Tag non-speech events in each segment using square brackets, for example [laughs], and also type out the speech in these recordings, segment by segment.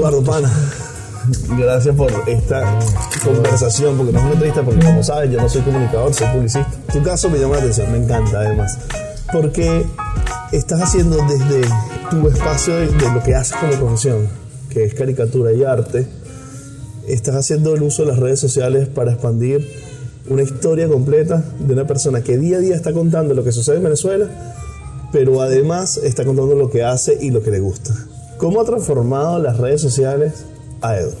Eduardo Pana, gracias por esta conversación, porque no es una entrevista, porque como sabes, yo no soy comunicador, soy publicista. Tu caso me llama la atención, me encanta además, porque estás haciendo desde tu espacio de, de lo que haces como profesión, que es caricatura y arte, estás haciendo el uso de las redes sociales para expandir una historia completa de una persona que día a día está contando lo que sucede en Venezuela, pero además está contando lo que hace y lo que le gusta. ¿Cómo ha transformado las redes sociales a Edo?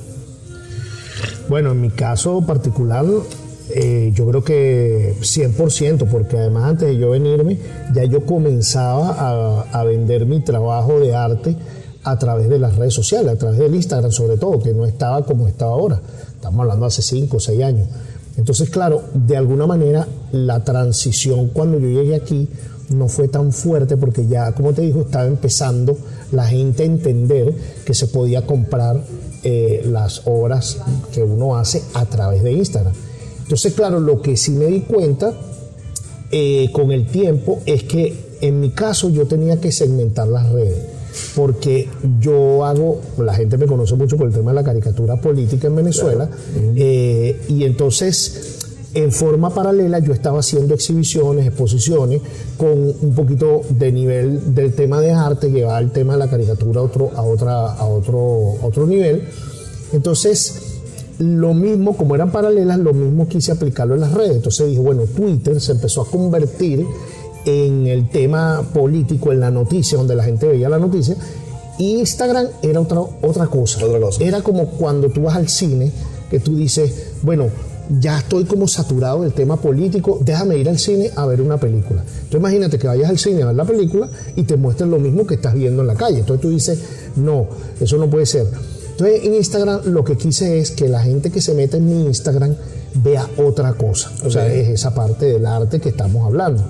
Bueno, en mi caso particular, eh, yo creo que 100%, porque además antes de yo venirme, ya yo comenzaba a, a vender mi trabajo de arte a través de las redes sociales, a través del Instagram sobre todo, que no estaba como está ahora. Estamos hablando hace 5 o 6 años. Entonces, claro, de alguna manera la transición cuando yo llegué aquí no fue tan fuerte porque ya, como te digo, estaba empezando la gente entender que se podía comprar eh, las obras que uno hace a través de Instagram. Entonces, claro, lo que sí me di cuenta eh, con el tiempo es que en mi caso yo tenía que segmentar las redes porque yo hago, la gente me conoce mucho por el tema de la caricatura política en Venezuela, eh, y entonces en forma paralela yo estaba haciendo exhibiciones, exposiciones, con un poquito de nivel del tema de arte, llevar el tema de la caricatura a otro, a otra, a otro, a otro nivel. Entonces, lo mismo, como eran paralelas, lo mismo quise aplicarlo en las redes. Entonces dije, bueno, Twitter se empezó a convertir en el tema político, en la noticia, donde la gente veía la noticia. Y Instagram era otra, otra cosa. Otra cosa. Era como cuando tú vas al cine, que tú dices, bueno, ya estoy como saturado del tema político, déjame ir al cine a ver una película. Entonces imagínate que vayas al cine a ver la película y te muestren lo mismo que estás viendo en la calle. Entonces tú dices, no, eso no puede ser. Entonces en Instagram lo que quise es que la gente que se meta en mi Instagram vea otra cosa. O sea, es esa parte del arte que estamos hablando.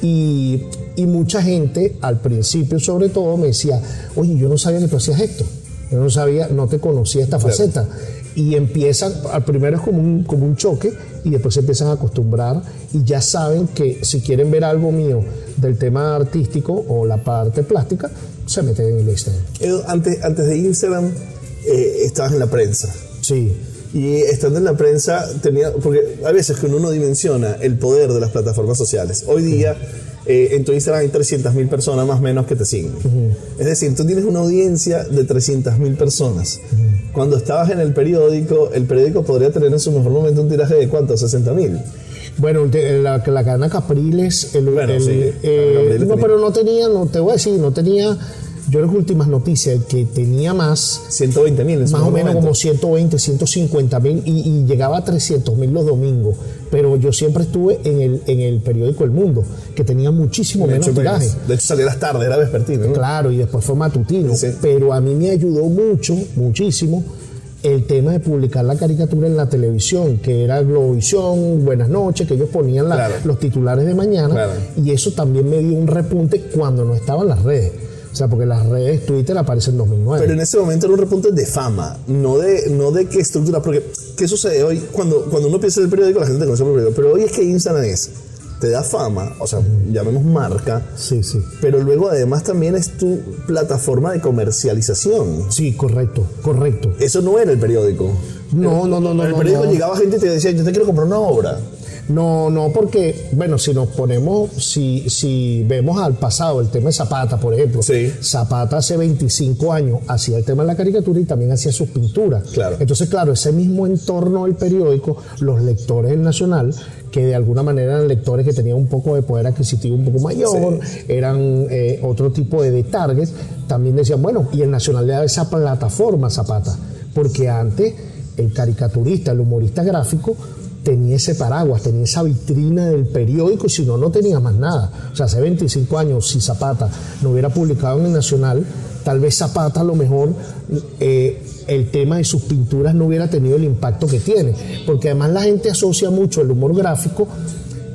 Y, y mucha gente, al principio sobre todo, me decía, oye, yo no sabía que tú hacías esto. Yo no sabía, no te conocía esta faceta. Y empiezan, al primero es como un, como un choque y después se empiezan a acostumbrar y ya saben que si quieren ver algo mío del tema artístico o la parte plástica, se meten en el Instagram. Edo, antes, antes de Instagram eh, estabas en la prensa. Sí. Y estando en la prensa, tenía, porque a veces que uno no dimensiona el poder de las plataformas sociales. Hoy día, eh, en tu Instagram hay 300.000 personas más o menos que te siguen. Es decir, tú tienes una audiencia de 300.000 personas. Cuando estabas en el periódico, el periódico podría tener en su mejor momento un tiraje de cuánto, 60.000. Bueno, de- la, la cadena Capriles, el, Bueno, el- sí, eh, Capriles no, tenía. pero no tenía, no te voy a decir, no tenía, yo que últimas noticias, el que tenía más, 120.000 en su más o menos como 120, 150 mil y, y llegaba a 300 mil los domingos. Pero yo siempre estuve en el, en el periódico El Mundo, que tenía muchísimo De menos hecho, tiraje. De hecho, salía a las tardes, era vespertino. ¿no? Claro, y después fue matutino. Sí. Pero a mí me ayudó mucho, muchísimo, el tema de publicar la caricatura en la televisión, que era Globovisión, Buenas noches, que ellos ponían la- Claro. los titulares de mañana. Claro. Y eso también me dio un repunte cuando no estaban las redes. O sea, porque las redes Twitter aparecen en 2009. Pero en ese momento era un repunte de fama, no de, no de qué estructura. Porque, ¿qué sucede hoy? Cuando, cuando uno piensa en el periódico, la gente te conoce por el periódico. Pero hoy es que Instagram es, te da fama, o sea, llamemos marca, Sí, sí. pero luego además también es tu plataforma de comercialización. Sí, correcto, correcto. Eso no era el periódico. No, no, no, no. En el no, periódico no. llegaba gente y te decía, yo te quiero comprar una obra. No, no, porque, bueno, si nos ponemos, si, si vemos al pasado, el tema de Zapata, por ejemplo, Sí. Zapata hace 25 años hacía el tema de la caricatura y también hacía sus pinturas. Claro. Entonces, claro, ese mismo entorno del periódico, los lectores del Nacional, que de alguna manera eran lectores que tenían un poco de poder adquisitivo un poco mayor, eran eh, otro tipo de, de targets, también decían, bueno, y el Nacional le daba esa plataforma a Zapata, porque antes el caricaturista, el humorista gráfico, tenía ese paraguas, tenía esa vitrina del periódico y si no, no tenía más nada. O sea, hace 25 años, si Zapata no hubiera publicado en el Nacional, tal vez Zapata a lo mejor eh, el tema de sus pinturas no hubiera tenido el impacto que tiene. Porque además la gente asocia mucho el humor gráfico,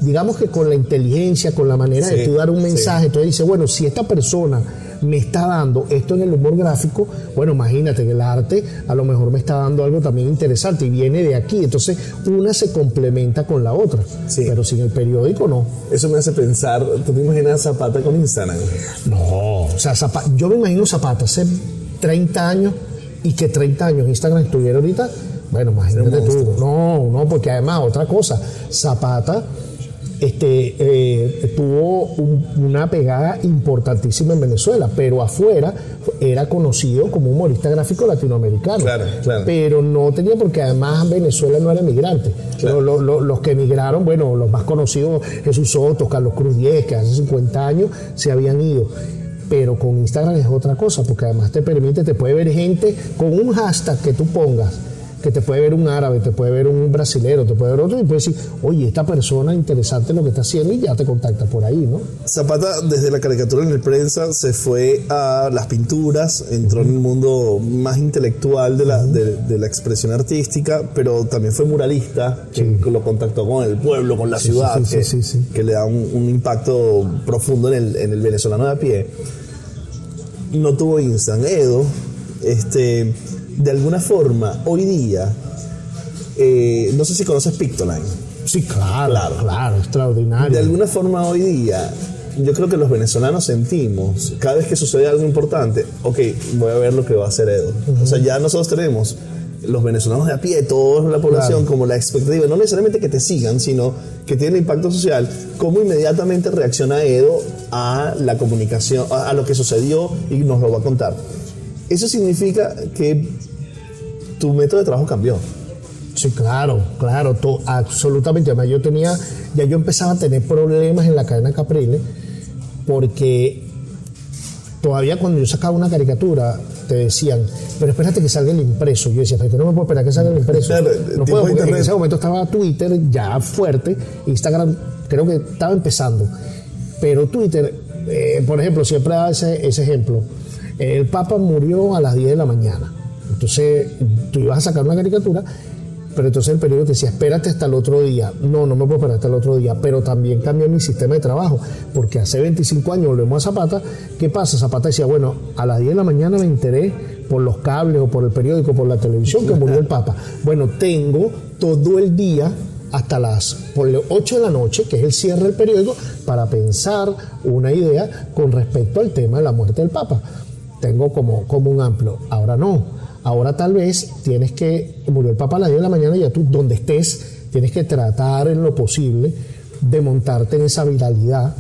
digamos que con la inteligencia, con la manera Sí, de tú dar un sí. mensaje. Entonces dice, bueno, si esta persona me está dando esto en el humor gráfico, bueno, imagínate que el arte a lo mejor me está dando algo también interesante y viene de aquí. Entonces, una se complementa con la otra. Sí. Pero sin el periódico no. Eso me hace pensar, ¿tú te imaginas Zapata con Instagram? No. O sea, Zapa- yo me imagino Zapata hace 30 años y que 30 años Instagram estuviera ahorita, bueno, imagínate tú. No, no, porque además, otra cosa, Zapata este, eh, tuvo una pegada importantísima en Venezuela, pero afuera era conocido como humorista gráfico latinoamericano. Claro, claro. Pero no tenía, porque además Venezuela no era migrante. Los, que emigraron, bueno, los más conocidos, Jesús Soto, Carlos Cruz Diez, que hace 50 años se habían ido pero con Instagram es otra cosa, porque además te permite, te puede ver gente con un hashtag que tú pongas que te puede ver un árabe, te puede ver un brasilero, te puede ver otro y puede decir, oye, esta persona interesante lo que está haciendo y ya te contacta por ahí, ¿no? Zapata, desde la caricatura en el prensa, se fue a las pinturas, entró en el mundo más intelectual de la, de, la expresión artística, pero también fue muralista, que lo contactó con el pueblo, con la ciudad, que, que, le da un, un, impacto profundo en el, en el venezolano de a pie. No tuvo Instant Edo, este de alguna forma, hoy día, eh, no sé si conoces Pictoline. Sí, claro, claro, extraordinario. De alguna forma, hoy día, yo creo que los venezolanos sentimos, cada vez que sucede algo importante, ok, voy a ver lo que va a hacer Edo. O sea, ya nosotros tenemos los venezolanos de a pie, toda la población, como la expectativa, no necesariamente que te sigan, sino que tiene impacto social, cómo inmediatamente reacciona Edo a la comunicación, a lo que sucedió y nos lo va a contar. Eso significa que tu método de trabajo cambió. Sí, claro, claro, absolutamente. Además, yo tenía, ya yo empezaba a tener problemas en la cadena Capriles, porque todavía cuando yo sacaba una caricatura, te decían, pero espérate que salga el impreso. Yo decía, pero no me puedo esperar que salga el impreso. no puedo, porque en ese momento estaba Twitter ya fuerte, Instagram creo que estaba empezando. Pero Twitter, eh, por ejemplo, siempre da ese, ese ejemplo el Papa murió a las 10 de la mañana. Entonces, tú ibas a sacar una caricatura, pero entonces el periódico te decía, espérate hasta el otro día. No, no me puedo esperar hasta el otro día, pero también cambió mi sistema de trabajo, porque hace 25 años volvemos a Zapata. ¿Qué pasa? Zapata decía, bueno, a las 10 de la mañana me enteré por los cables o por el periódico, por la televisión, que murió el Papa. Bueno, tengo todo el día hasta las 8 de la noche, que es el cierre del periódico, para pensar una idea con respecto al tema de la muerte del Papa tengo como, como un amplio. Ahora no. Ahora tal vez tienes que, murió el Papa a las 10 de la mañana, y ya tú donde estés, tienes que tratar en lo posible de montarte en esa viralidad,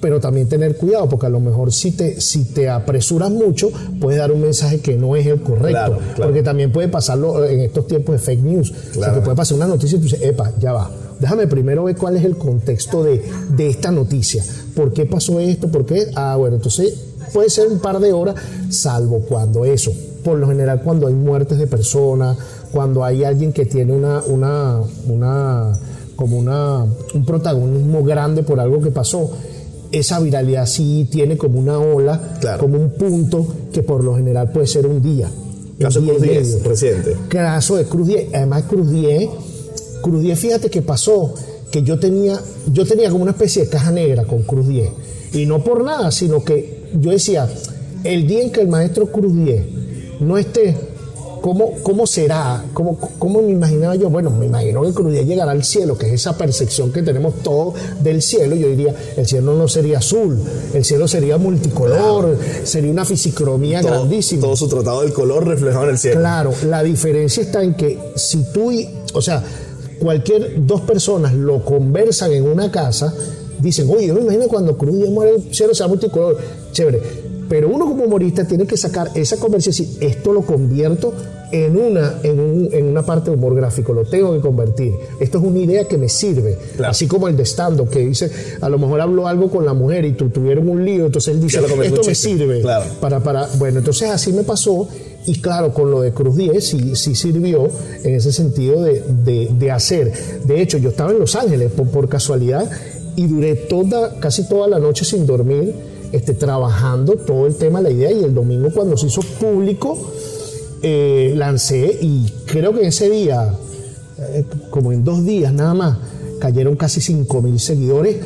pero también tener cuidado, porque a lo mejor si te, si te apresuras mucho, puedes dar un mensaje que no es el correcto, porque también puede pasarlo en estos tiempos de fake news, o sea, que puede pasar una noticia y tú dices, epa, ya va, déjame primero ver cuál es el contexto de, de esta noticia, por qué pasó esto, por qué, ah, bueno, entonces puede ser un par de horas, salvo cuando eso. Por lo general, cuando hay muertes de personas, cuando hay alguien que tiene una, una, una como una, un protagonismo grande por algo que pasó, esa viralidad sí tiene como una ola, como un punto que por lo general puede ser un día. Caso de Cruz 10, reciente. Caso de Cruz 10. Además, Cruz 10, Cruz 10, fíjate que pasó que yo tenía, yo tenía como una especie de caja negra con Cruz 10. Y no por nada, sino que yo decía, el día en que el maestro Cruz 10 no esté, ¿cómo, cómo será? ¿Cómo, ¿Cómo, me imaginaba yo? Bueno, me imagino que Cruz 10 llegará al cielo, que es esa percepción que tenemos todos del cielo. Yo diría, el cielo no sería azul, el cielo sería multicolor, sería una fisicromía grandísima. Todo su tratado del color reflejado en el cielo. Claro, la diferencia está en que si tú, y, o sea, cualquier dos personas lo conversan en una casa, dicen, oye, yo me imagino cuando Cruz y muere el cielo sea multicolor, chévere. Pero uno como humorista tiene que sacar esa conversación y esto lo convierto en una, en, una parte de humor gráfico, lo tengo que convertir. Esto es una idea que me sirve. Así como el de stand que dice, a lo mejor habló algo con la mujer y tu, tuvieron un lío, entonces él dice, esto me sirve. Para, para, bueno, entonces así me pasó y claro, con lo de Cruz 10 sí, sí sirvió en ese sentido de, hacer. De hecho, yo estaba en Los Ángeles por casualidad y duré toda, casi toda la noche sin dormir, este, trabajando todo el tema, la idea, y el domingo cuando se hizo público, eh, lancé y creo que ese día, eh, como en dos días nada más, cayeron casi 5 mil seguidores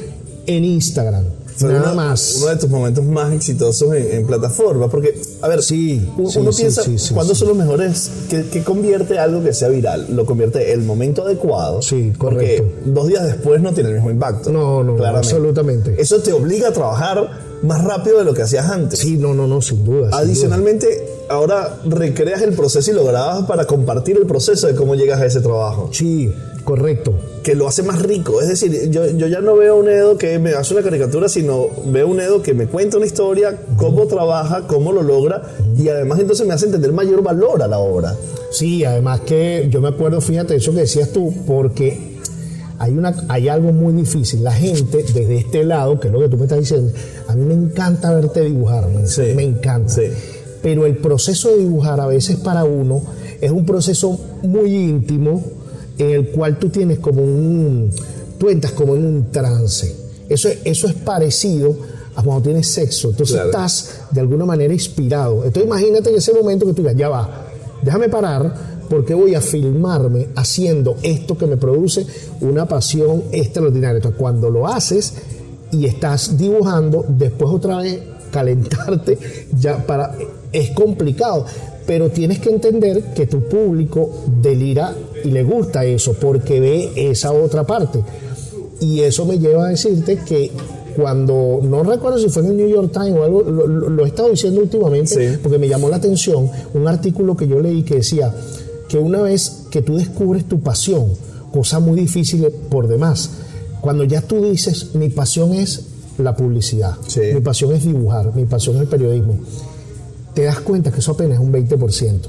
en Instagram. Nada más. Uno de tus momentos más exitosos en, plataforma. Porque, a ver, sí, uno piensa, ¿cuándo son los mejores? ¿Qué, convierte algo que sea viral? Lo convierte el momento adecuado. Sí, correcto. Porque dos días después no tiene el mismo impacto. No, no, absolutamente. Eso te obliga a trabajar más rápido de lo que hacías antes. Sí, no, no, no, sin duda. sin Adicionalmente, ahora recreas el proceso y lo grabas para compartir el proceso de cómo llegas a ese trabajo. Sí, correcto. Que lo hace más rico. Es decir, yo, yo ya no veo un Edo que me hace una caricatura, sino veo un Edo que me cuenta una historia, cómo trabaja, cómo lo logra, y además entonces me hace entender mayor valor a la obra. Sí, además que yo me acuerdo, fíjate, eso que decías tú, porque hay, una, hay algo muy difícil. La gente, desde este lado, que es lo que tú me estás diciendo, a mí me encanta verte dibujar, me, Sí, me encanta. sí. Pero el proceso de dibujar a veces para uno es un proceso muy íntimo en el cual tú tienes como un, tú entras como en un trance. Eso, es- eso es parecido a cuando tienes sexo. Entonces Claro. estás de alguna manera inspirado. Entonces imagínate en ese momento que tú digas, ya va, déjame parar porque voy a filmarme haciendo esto que me produce una pasión extraordinaria. Entonces cuando lo haces y estás dibujando, después otra vez calentarte, [laughs] ya para es complicado, pero tienes que entender que tu público delira y le gusta eso porque ve esa otra parte. Y eso me lleva a decirte que cuando, no recuerdo si fue en el New York Times o algo, lo, lo- lo he estado diciendo últimamente Sí. porque me llamó la atención un artículo que yo leí que decía que una vez que tú descubres tu pasión, cosa muy difícil por demás, cuando ya tú dices, mi pasión es la publicidad, Sí. mi pasión es dibujar, mi pasión es el periodismo, te das cuenta que eso apenas es un 20%.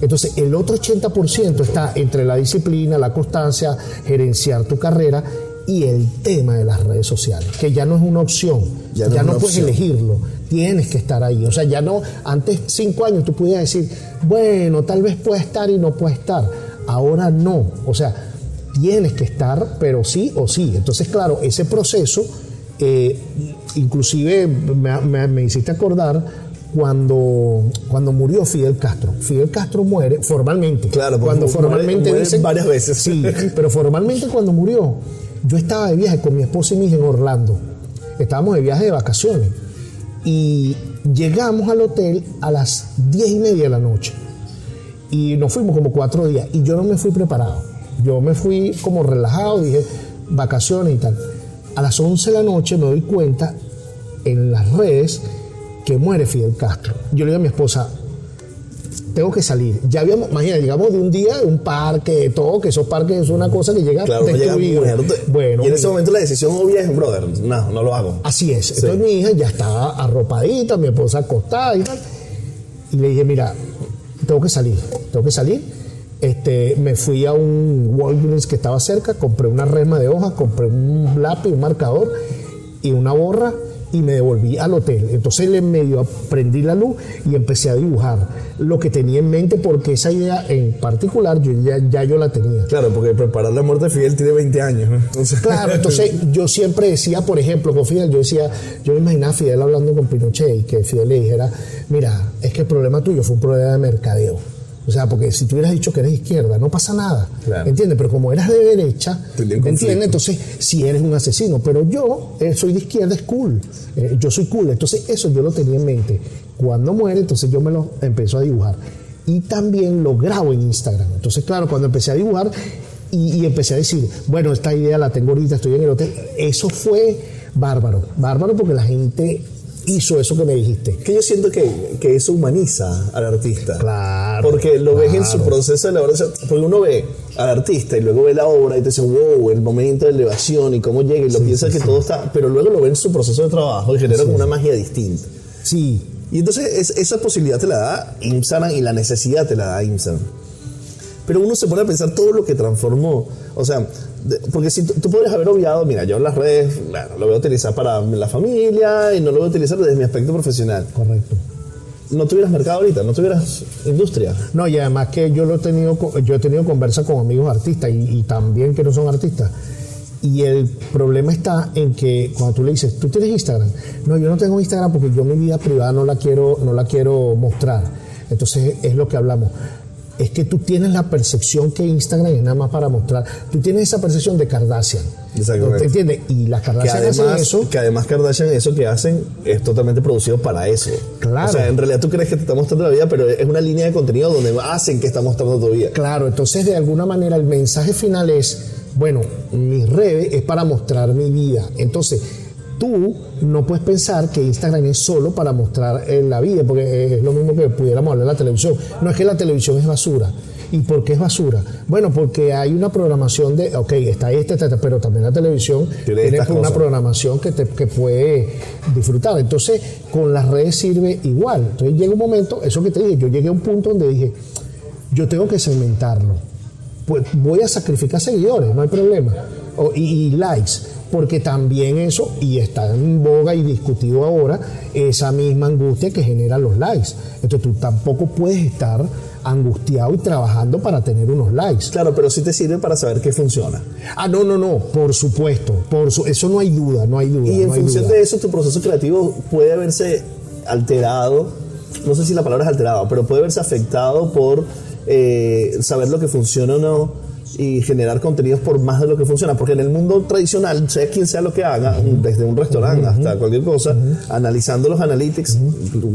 Entonces, el otro 80% está entre la disciplina, la constancia, gerenciar tu carrera y el tema de las redes sociales, que ya no es una opción, Ya ya no puedes opción. elegirlo, tienes que estar ahí. O sea, ya no, antes cinco años tú podías decir, bueno, tal vez pueda estar y no pueda estar. Ahora no. O sea, tienes que estar, pero sí o sí. Entonces, claro, ese proceso, eh, inclusive me, me- me hiciste acordar cuando, cuando murió Fidel Castro. Fidel Castro muere formalmente. Claro, cuando formalmente muere- muere dicen- varias veces. Sí, pero formalmente cuando murió, yo estaba de viaje con mi esposa y mi hija en Orlando. Estábamos de viaje de vacaciones. Y llegamos al hotel a las diez y media de la noche. Y nos fuimos como cuatro días. Y yo no me fui preparado. Yo me fui como relajado, dije vacaciones y tal. A las 11 de la noche me doy cuenta en las redes que muere Fidel Castro. Yo le digo a mi esposa, tengo que salir. Ya habíamos, imagínate, llegamos de un día de un parque, de todo, que esos parques es una cosa que llega Claro, no llega destruido. Bueno, y en ese mira, momento la decisión obvia es, brother, no, no lo hago. Así es. Entonces mi hija ya estaba arropadita, mi esposa acostada y tal. Y le dije, mira, tengo que salir, tengo que salir. Este, me fui a un Walgreens que estaba cerca, compré una resma de hojas, compré un lápiz, un marcador y una borra y me devolví al hotel. Entonces le medio prendí la luz y empecé a dibujar lo que tenía en mente porque esa idea en particular yo ya, ya yo la tenía. Claro, porque preparar la muerte de Fidel tiene 20 años. ¿no? Entonces- Claro, entonces [laughs] yo siempre decía, por ejemplo, con Fidel, yo decía, yo me imaginaba a Fidel hablando con Pinochet y que Fidel le dijera, mira, es que el problema tuyo fue un problema de mercadeo. O sea, porque si tú hubieras dicho que eres izquierda, no pasa nada. Claro. ¿Entiendes? Pero como eras de derecha, Tenía un ¿me conflicto. entiendes? Entonces, si eres un asesino, pero yo eh, soy de izquierda, es cool. Eh, yo soy cool. Entonces, eso yo lo tenía en mente. Cuando muere, entonces yo me lo empiezo a dibujar. Y también lo grabo en Instagram. Entonces, claro, cuando empecé a dibujar y, y empecé a decir, bueno, esta idea la tengo ahorita, estoy en el hotel. Eso fue bárbaro. Bárbaro porque la gente hizo eso que me dijiste. Que yo siento que, que eso humaniza al artista. Claro, Porque lo ves en su claro. proceso de elaboración. Porque uno ve al artista y luego ve la obra y te dice, wow, el momento de elevación y cómo llega y lo piensa que todo está. Pero luego lo ve en su proceso de trabajo y genera como una magia distinta. Sí, Y entonces es- esa posibilidad te la da Instagram y la necesidad te la da Instagram. Pero uno se pone a pensar todo lo que transformó. O sea, de- porque si tú, podrías haber obviado, mira, yo en las redes, bueno, lo voy a utilizar para la familia y no lo voy a utilizar desde mi aspecto profesional. correcto. No tuvieras mercado ahorita, no tuvieras industria. No, y además que yo lo he tenido, yo he tenido conversa con amigos artistas y, y también que no son artistas. Y el problema está en que cuando tú le dices, ¿tú tienes Instagram? No, yo no tengo Instagram porque yo mi vida privada no la quiero, no la quiero mostrar. Entonces es lo que hablamos. Es que tú tienes la percepción que Instagram es nada más para mostrar. Tú tienes esa percepción de Kardashian. Exactamente. ¿Te entiendes? Y las Que Kardashian hacen además, eso. que además Kardashian eso que hacen es totalmente producido para eso. Claro. O sea, en realidad tú crees que te está mostrando la vida, pero es una línea de contenido donde hacen que está mostrando tu vida. Claro, entonces de alguna manera el mensaje final es, bueno, mis redes es para mostrar mi vida. Entonces, tú no puedes pensar que Instagram es solo para mostrar eh, la vida, porque es lo mismo que pudiéramos hablar de la televisión. No es que la televisión es basura. ¿Y por qué es basura? Bueno, porque hay una programación de, ok, está este, está este, pero también la televisión Tiene una cosas. programación que, te, que puede disfrutar. Entonces, con las redes sirve igual. Entonces llega un momento, eso que te dije, yo llegué a un punto donde dije, yo tengo que segmentarlo. Pues voy a sacrificar seguidores, no hay problema. O- y, y likes, porque también eso, y está en boga y discutido ahora, esa misma angustia que generan los likes. Entonces tú tampoco puedes estar angustiado y trabajando para tener unos likes. Claro, pero sí te sirve para saber qué funciona. Ah, no, no, no, por supuesto, por su- eso no hay duda, no hay duda. Y en no función duda. de eso, tu proceso creativo puede verse alterado, no sé si la palabra es alterado, pero puede verse afectado por eh, saber lo que funciona o no y generar contenidos por más de lo que funciona. Porque en el mundo tradicional, sea quien sea lo que haga, desde un restaurante hasta cualquier cosa, analizando los analytics,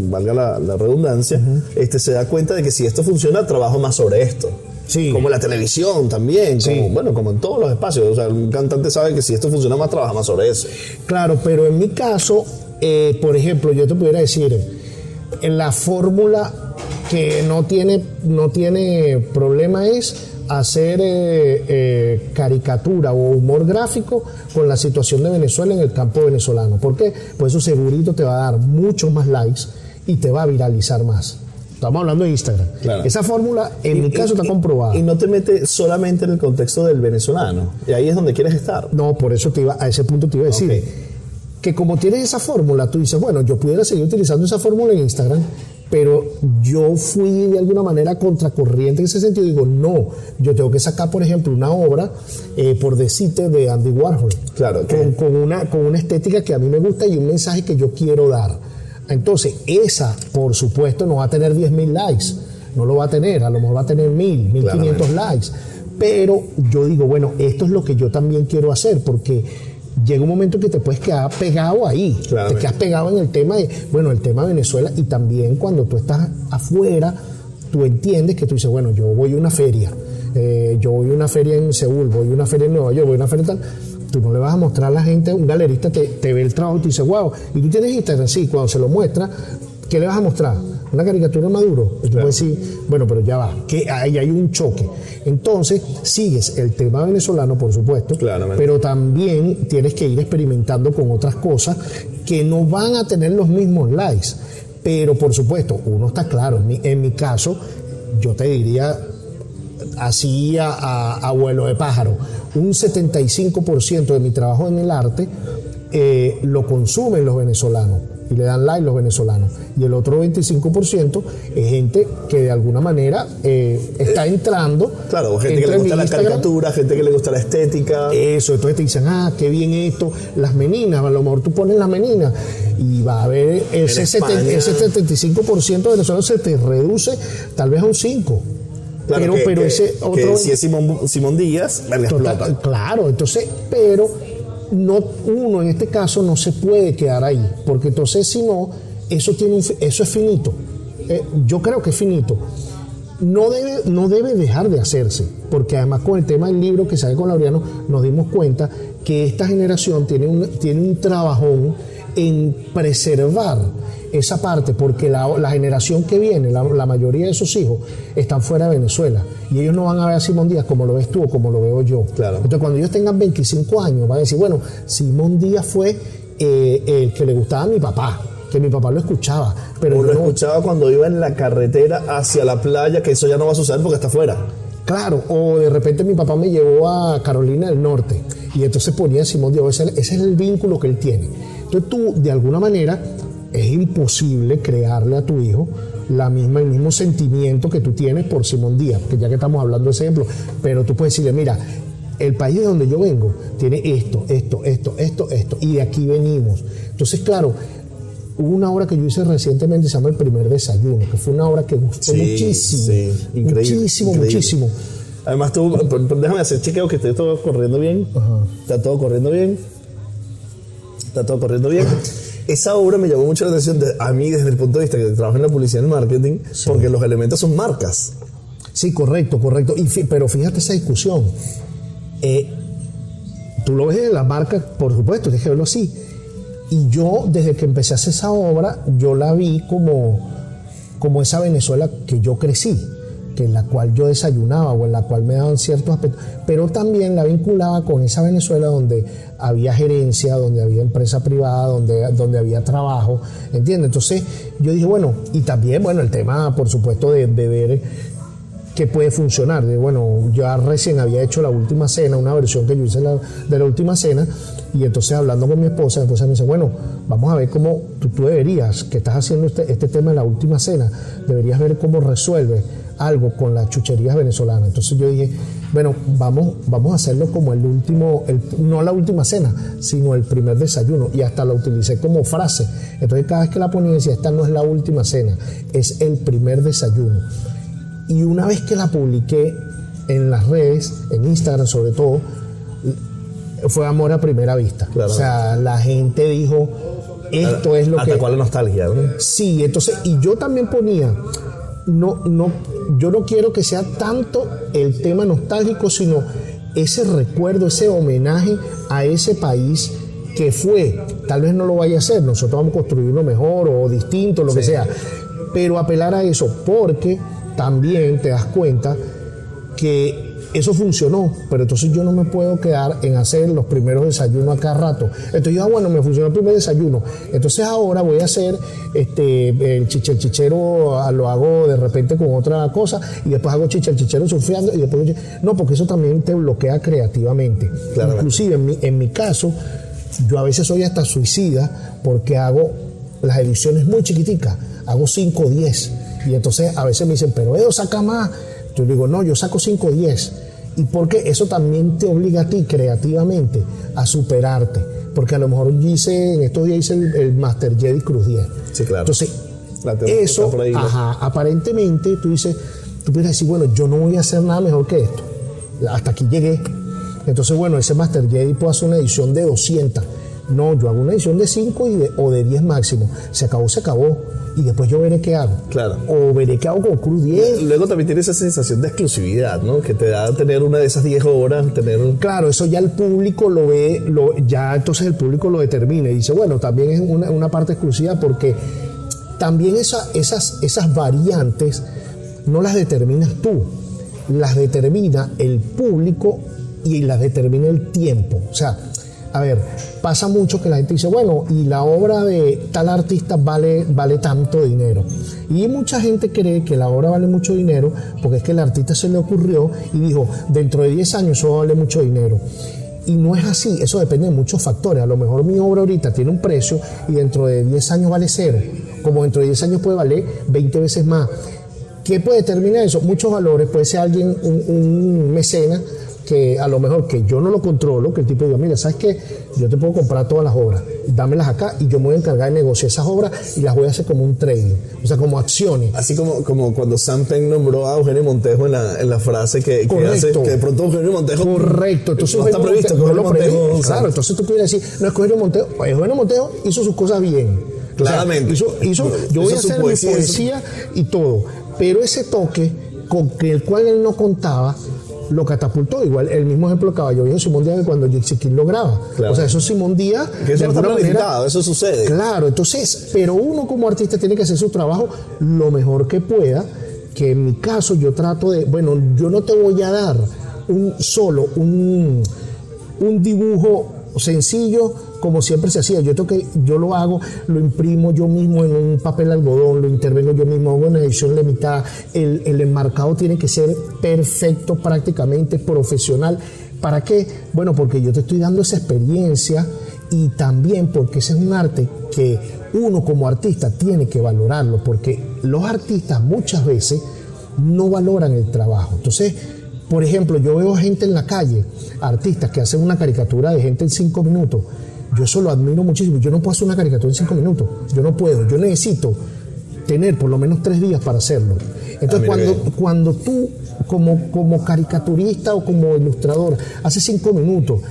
valga la, la redundancia, este, se da cuenta de que si esto funciona, trabajo más sobre esto. Sí. Como la televisión también, Sí. como, bueno, como en todos los espacios. O sea, un cantante sabe que si esto funciona más, trabaja más sobre eso. Claro, pero en mi caso, eh, por ejemplo, yo te pudiera decir, en la fórmula que no tiene, no tiene problema es hacer eh, eh, caricatura o humor gráfico con la situación de Venezuela en el campo venezolano. ¿Por qué? Pues eso segurito te va a dar muchos más likes y te va a viralizar más. Estamos hablando de Instagram. Claro. Esa fórmula, en mi caso, está comprobada. Y no te mete solamente en el contexto del venezolano. Y ahí es donde quieres estar. No, por eso te iba, a ese punto te iba a decir. Que como tienes esa fórmula, tú dices, bueno, yo pudiera seguir utilizando esa fórmula en Instagram, pero yo fui de alguna manera contracorriente en ese sentido. Digo, no, yo tengo que sacar, por ejemplo, una obra, eh, por decirte, de Andy Warhol. Claro, Con, con una, con una estética que a mí me gusta y un mensaje que yo quiero dar. Entonces, esa, por supuesto, no va a tener 10.000 likes. No lo va a tener, a lo mejor va a tener 1.000, 1.500 likes. Pero yo digo, bueno, esto es lo que yo también quiero hacer, porque llega un momento que te puedes quedar pegado ahí. Te quedas pegado en el tema de, bueno, el tema de Venezuela y también cuando tú estás afuera, tú entiendes que tú dices, bueno, yo voy a una feria, eh, yo voy a una feria en Seúl, voy a una feria en Nueva York, voy a una feria tal. Tú no le vas a mostrar a la gente, un galerista te, te ve el trabajo y te dice, wow, y tú tienes Instagram, sí, cuando se lo muestra, ¿qué le vas a mostrar? Una caricatura de Maduro. Y tú puedes decir, bueno, pero ya va, que ahí hay un choque. Entonces, sigues el tema venezolano, por supuesto, Claramente. pero también tienes que ir experimentando con otras cosas que no van a tener los mismos likes. Pero por supuesto, uno está claro, en mi, en mi caso, yo te diría así a, a, a vuelo de pájaro, un 75% de mi trabajo en el arte eh, lo consumen los venezolanos y le dan like los venezolanos. Y el otro 25% es gente que de alguna manera eh, está entrando. Claro, gente que le gusta la Instagram, caricatura, gente que le gusta la estética. eso, entonces te dicen, ah, qué bien esto, las meninas, a lo mejor tú pones las meninas y va a haber ese, En seten- España. ese 75% de venezolanos se te reduce tal vez a un 5%. Claro, pero, que- pero que- ese que otro... si es Simón, Simón Díaz, Total, explota. claro, entonces, pero no, uno en este caso no se puede quedar ahí, porque entonces si no, eso, tiene eso es finito. Eh, yo creo que es finito. No debe, no debe dejar de hacerse, porque además con el tema del libro que sale con Laureano nos dimos cuenta que esta generación tiene un, tiene un trabajón en preservar esa parte, porque la, la generación que viene, la, la mayoría de esos hijos, están fuera de Venezuela y ellos no van a ver a Simón Díaz como lo ves tú o como lo veo yo. Claro. Entonces, cuando ellos tengan 25 años, van a decir, bueno, Simón Díaz fue eh, el que le gustaba a mi papá, que mi papá lo escuchaba, pero O lo no- escuchaba cuando iba en la carretera hacia la playa, que eso ya no va a suceder porque está afuera. Claro, o de repente mi papá me llevó a Carolina del Norte y entonces ponía Simón Díaz, ese, ese es el vínculo que él tiene. Entonces tú, de alguna manera, es imposible crearle a tu hijo la misma, el mismo sentimiento que tú tienes por Simón Díaz, que ya que estamos hablando de ese ejemplo, pero tú puedes decirle, mira, el país de donde yo vengo tiene esto, esto, esto, esto, esto, y de aquí venimos. Entonces, claro, hubo una obra que yo hice recientemente, se llama El Primer Desayuno, que fue una obra que gustó Sí, muchísimo, sí, increíble, muchísimo, increíble. muchísimo. Además, tú, déjame hacer chequeo que esté todo corriendo bien. Está todo corriendo bien. Está todo corriendo bien. Esa obra me llamó mucho la atención de- a mí desde el punto de vista que trabajo en la publicidad y el marketing, porque los elementos son marcas. Sí, correcto, correcto. Y fi- pero fíjate esa discusión. Eh, tú lo ves en las marcas, por supuesto, tienes que verlo así. Y yo, desde que empecé a hacer esa obra, yo la vi como, como esa Venezuela que yo crecí, que en la cual yo desayunaba o en la cual me daban ciertos aspectos, pero también la vinculaba con esa Venezuela donde había gerencia, donde había empresa privada, donde, donde había trabajo, ¿entiendes? Entonces yo dije, bueno, y también, bueno, el tema, por supuesto, de, ver que puede funcionar. De, bueno, yo recién había hecho la última cena, una versión que yo hice de la última cena, y entonces hablando con mi esposa, mi esposa me dice, bueno, vamos a ver cómo tú, deberías, que estás haciendo este, este tema de la última cena, deberías ver cómo resuelve algo con las chucherías venezolanas. Entonces yo dije, bueno, vamos, vamos a hacerlo como el último, el, no la última cena, sino el primer desayuno. Y hasta la utilicé como frase. Entonces cada vez que la ponía decía, esta no es la última cena, es el primer desayuno. Y una vez que la publiqué en las redes, en Instagram sobre todo, fue amor a primera vista. Claro. O sea, la gente dijo, esto es lo ¿Hasta que... cuál la nostalgia? ¿no? Sí, entonces, y yo también ponía, no, no, yo no quiero que sea tanto el tema nostálgico, sino ese recuerdo, ese homenaje a ese país que fue. Tal vez no lo vaya a hacer, nosotros vamos a construir uno mejor o distinto, lo que sea. Pero apelar a eso, porque también te das cuenta que eso funcionó, pero entonces yo no me puedo quedar en hacer los primeros desayunos a cada rato. Entonces yo, ah, bueno, me funcionó el primer desayuno. Entonces ahora voy a hacer este, el chichel chichero, ah, lo hago de repente con otra cosa, y después hago chichel chichero surfeando, y después... No, porque eso también te bloquea creativamente. Inclusive en mi, en mi caso, yo a veces soy hasta suicida porque hago las ediciones muy chiquiticas, hago 5 o 10. Y entonces a veces me dicen, pero Edo, saca más. Yo digo, no, yo saco 5 o 10. Y porque eso también te obliga a ti creativamente a superarte. Porque a lo mejor hice, en estos días hice el, el Master Jedi Cruz 10. Sí, claro. Entonces, eso, aparentemente tú dices, tú puedes decir, bueno, yo no voy a hacer nada mejor que esto. Hasta aquí llegué. Entonces, bueno, ese Master Jedi puedo hacer una edición de 200. No, yo hago una edición de 5 y de- o de 10 máximo. Se acabó, se acabó. Y después yo veré qué hago. Claro. O veré qué hago con Cruz 10. Luego también tiene esa sensación de exclusividad, ¿no? Que te da tener una de esas 10 horas, tener un... Claro, eso ya el público lo ve, lo, ya entonces el público lo determina y dice, bueno, también es una, una parte exclusiva porque también esa- esas, esas variantes no las determinas tú, las determina el público y las determina el tiempo. O sea, a ver, pasa mucho que la gente dice, bueno, y la obra de tal artista vale, vale tanto dinero. Y mucha gente cree que la obra vale mucho dinero porque es que el artista se le ocurrió y dijo, dentro de 10 años eso vale mucho dinero. Y no es así, eso depende de muchos factores. A lo mejor mi obra ahorita tiene un precio y dentro de 10 años vale cero, como dentro de 10 años puede valer 20 veces más. ¿Qué puede determinar eso? Muchos valores, puede ser alguien, un, un mecena, que a lo mejor que yo no lo controlo, que el tipo diga, mira, ¿sabes qué? Yo te puedo comprar todas las obras, dámelas acá y yo me voy a encargar de negociar esas obras y las voy a hacer como un trading, o sea, como acciones. Así como, como cuando Sam Penn nombró a Eugenio Montejo en la, en la frase que, que hace, que de pronto Eugenio Montejo... Correcto, entonces no está previsto Montejo- Eugenio Claro, entonces tú pudieras decir, no es que Eugenio Montejo, Eugenio Montejo hizo sus cosas bien. Claramente. O sea, hizo, hizo- yo voy a su hacer poesía, mi poesía y todo, pero ese toque con el cual él no contaba lo catapultó. Igual el mismo ejemplo de Caballo Viejo Simón Díaz que cuando King lo graba. Claro. O sea, eso es Simón Díaz. Que eso de no está planificado, eso sucede. Claro, entonces, pero uno como artista tiene que hacer su trabajo lo mejor que pueda, que en mi caso yo trato de, bueno, yo no te voy a dar un solo, un, un dibujo sencillo como siempre se hacía. Yo, tengo yo lo hago, lo imprimo yo mismo en un papel algodón, lo intervengo yo mismo, hago una edición limitada. El, el enmarcado tiene que ser perfecto, prácticamente profesional. ¿Para qué? Bueno, porque yo te estoy dando esa experiencia y también porque ese es un arte que uno como artista tiene que valorarlo, porque los artistas muchas veces no valoran el trabajo. Entonces, por ejemplo, yo veo gente en la calle, artistas que hacen una caricatura de gente en cinco minutos. Yo eso lo admiro muchísimo. Yo no puedo hacer una caricatura en cinco minutos. Yo no puedo. Yo necesito tener por lo menos tres días para hacerlo. Entonces, mira cuando, bien. cuando tú, como, como caricaturista o como ilustrador, haces cinco minutos,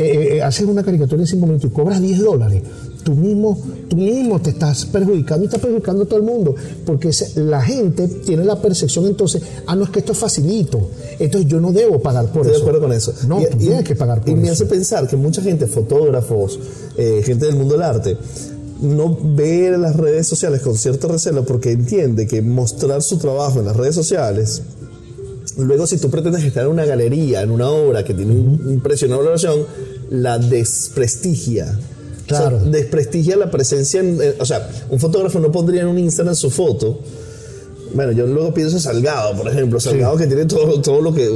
eh, eh, haces una caricatura en 5 minutos y cobras 10 dólares, tú mismo, tú mismo te estás perjudicando y estás perjudicando a todo el mundo, porque la gente tiene la percepción entonces, ah, no es que esto es facilito, entonces yo no debo pagar por Estoy de eso. acuerdo con eso. No, Y- tú y- tienes que pagar por Y me eso. hace pensar que mucha gente, fotógrafos, eh, gente del mundo del arte, no ve las redes sociales con cierto recelo porque entiende que mostrar su trabajo en las redes sociales, luego si tú pretendes estar en una galería, en una obra que tiene un un precio, una valoración, la desprestigia. Claro. O sea, desprestigia la presencia, en- eh, o sea, un fotógrafo no pondría en un Instagram su foto bueno, yo luego pienso en Salgado, por ejemplo. Salgado que tiene todo, todo, lo que,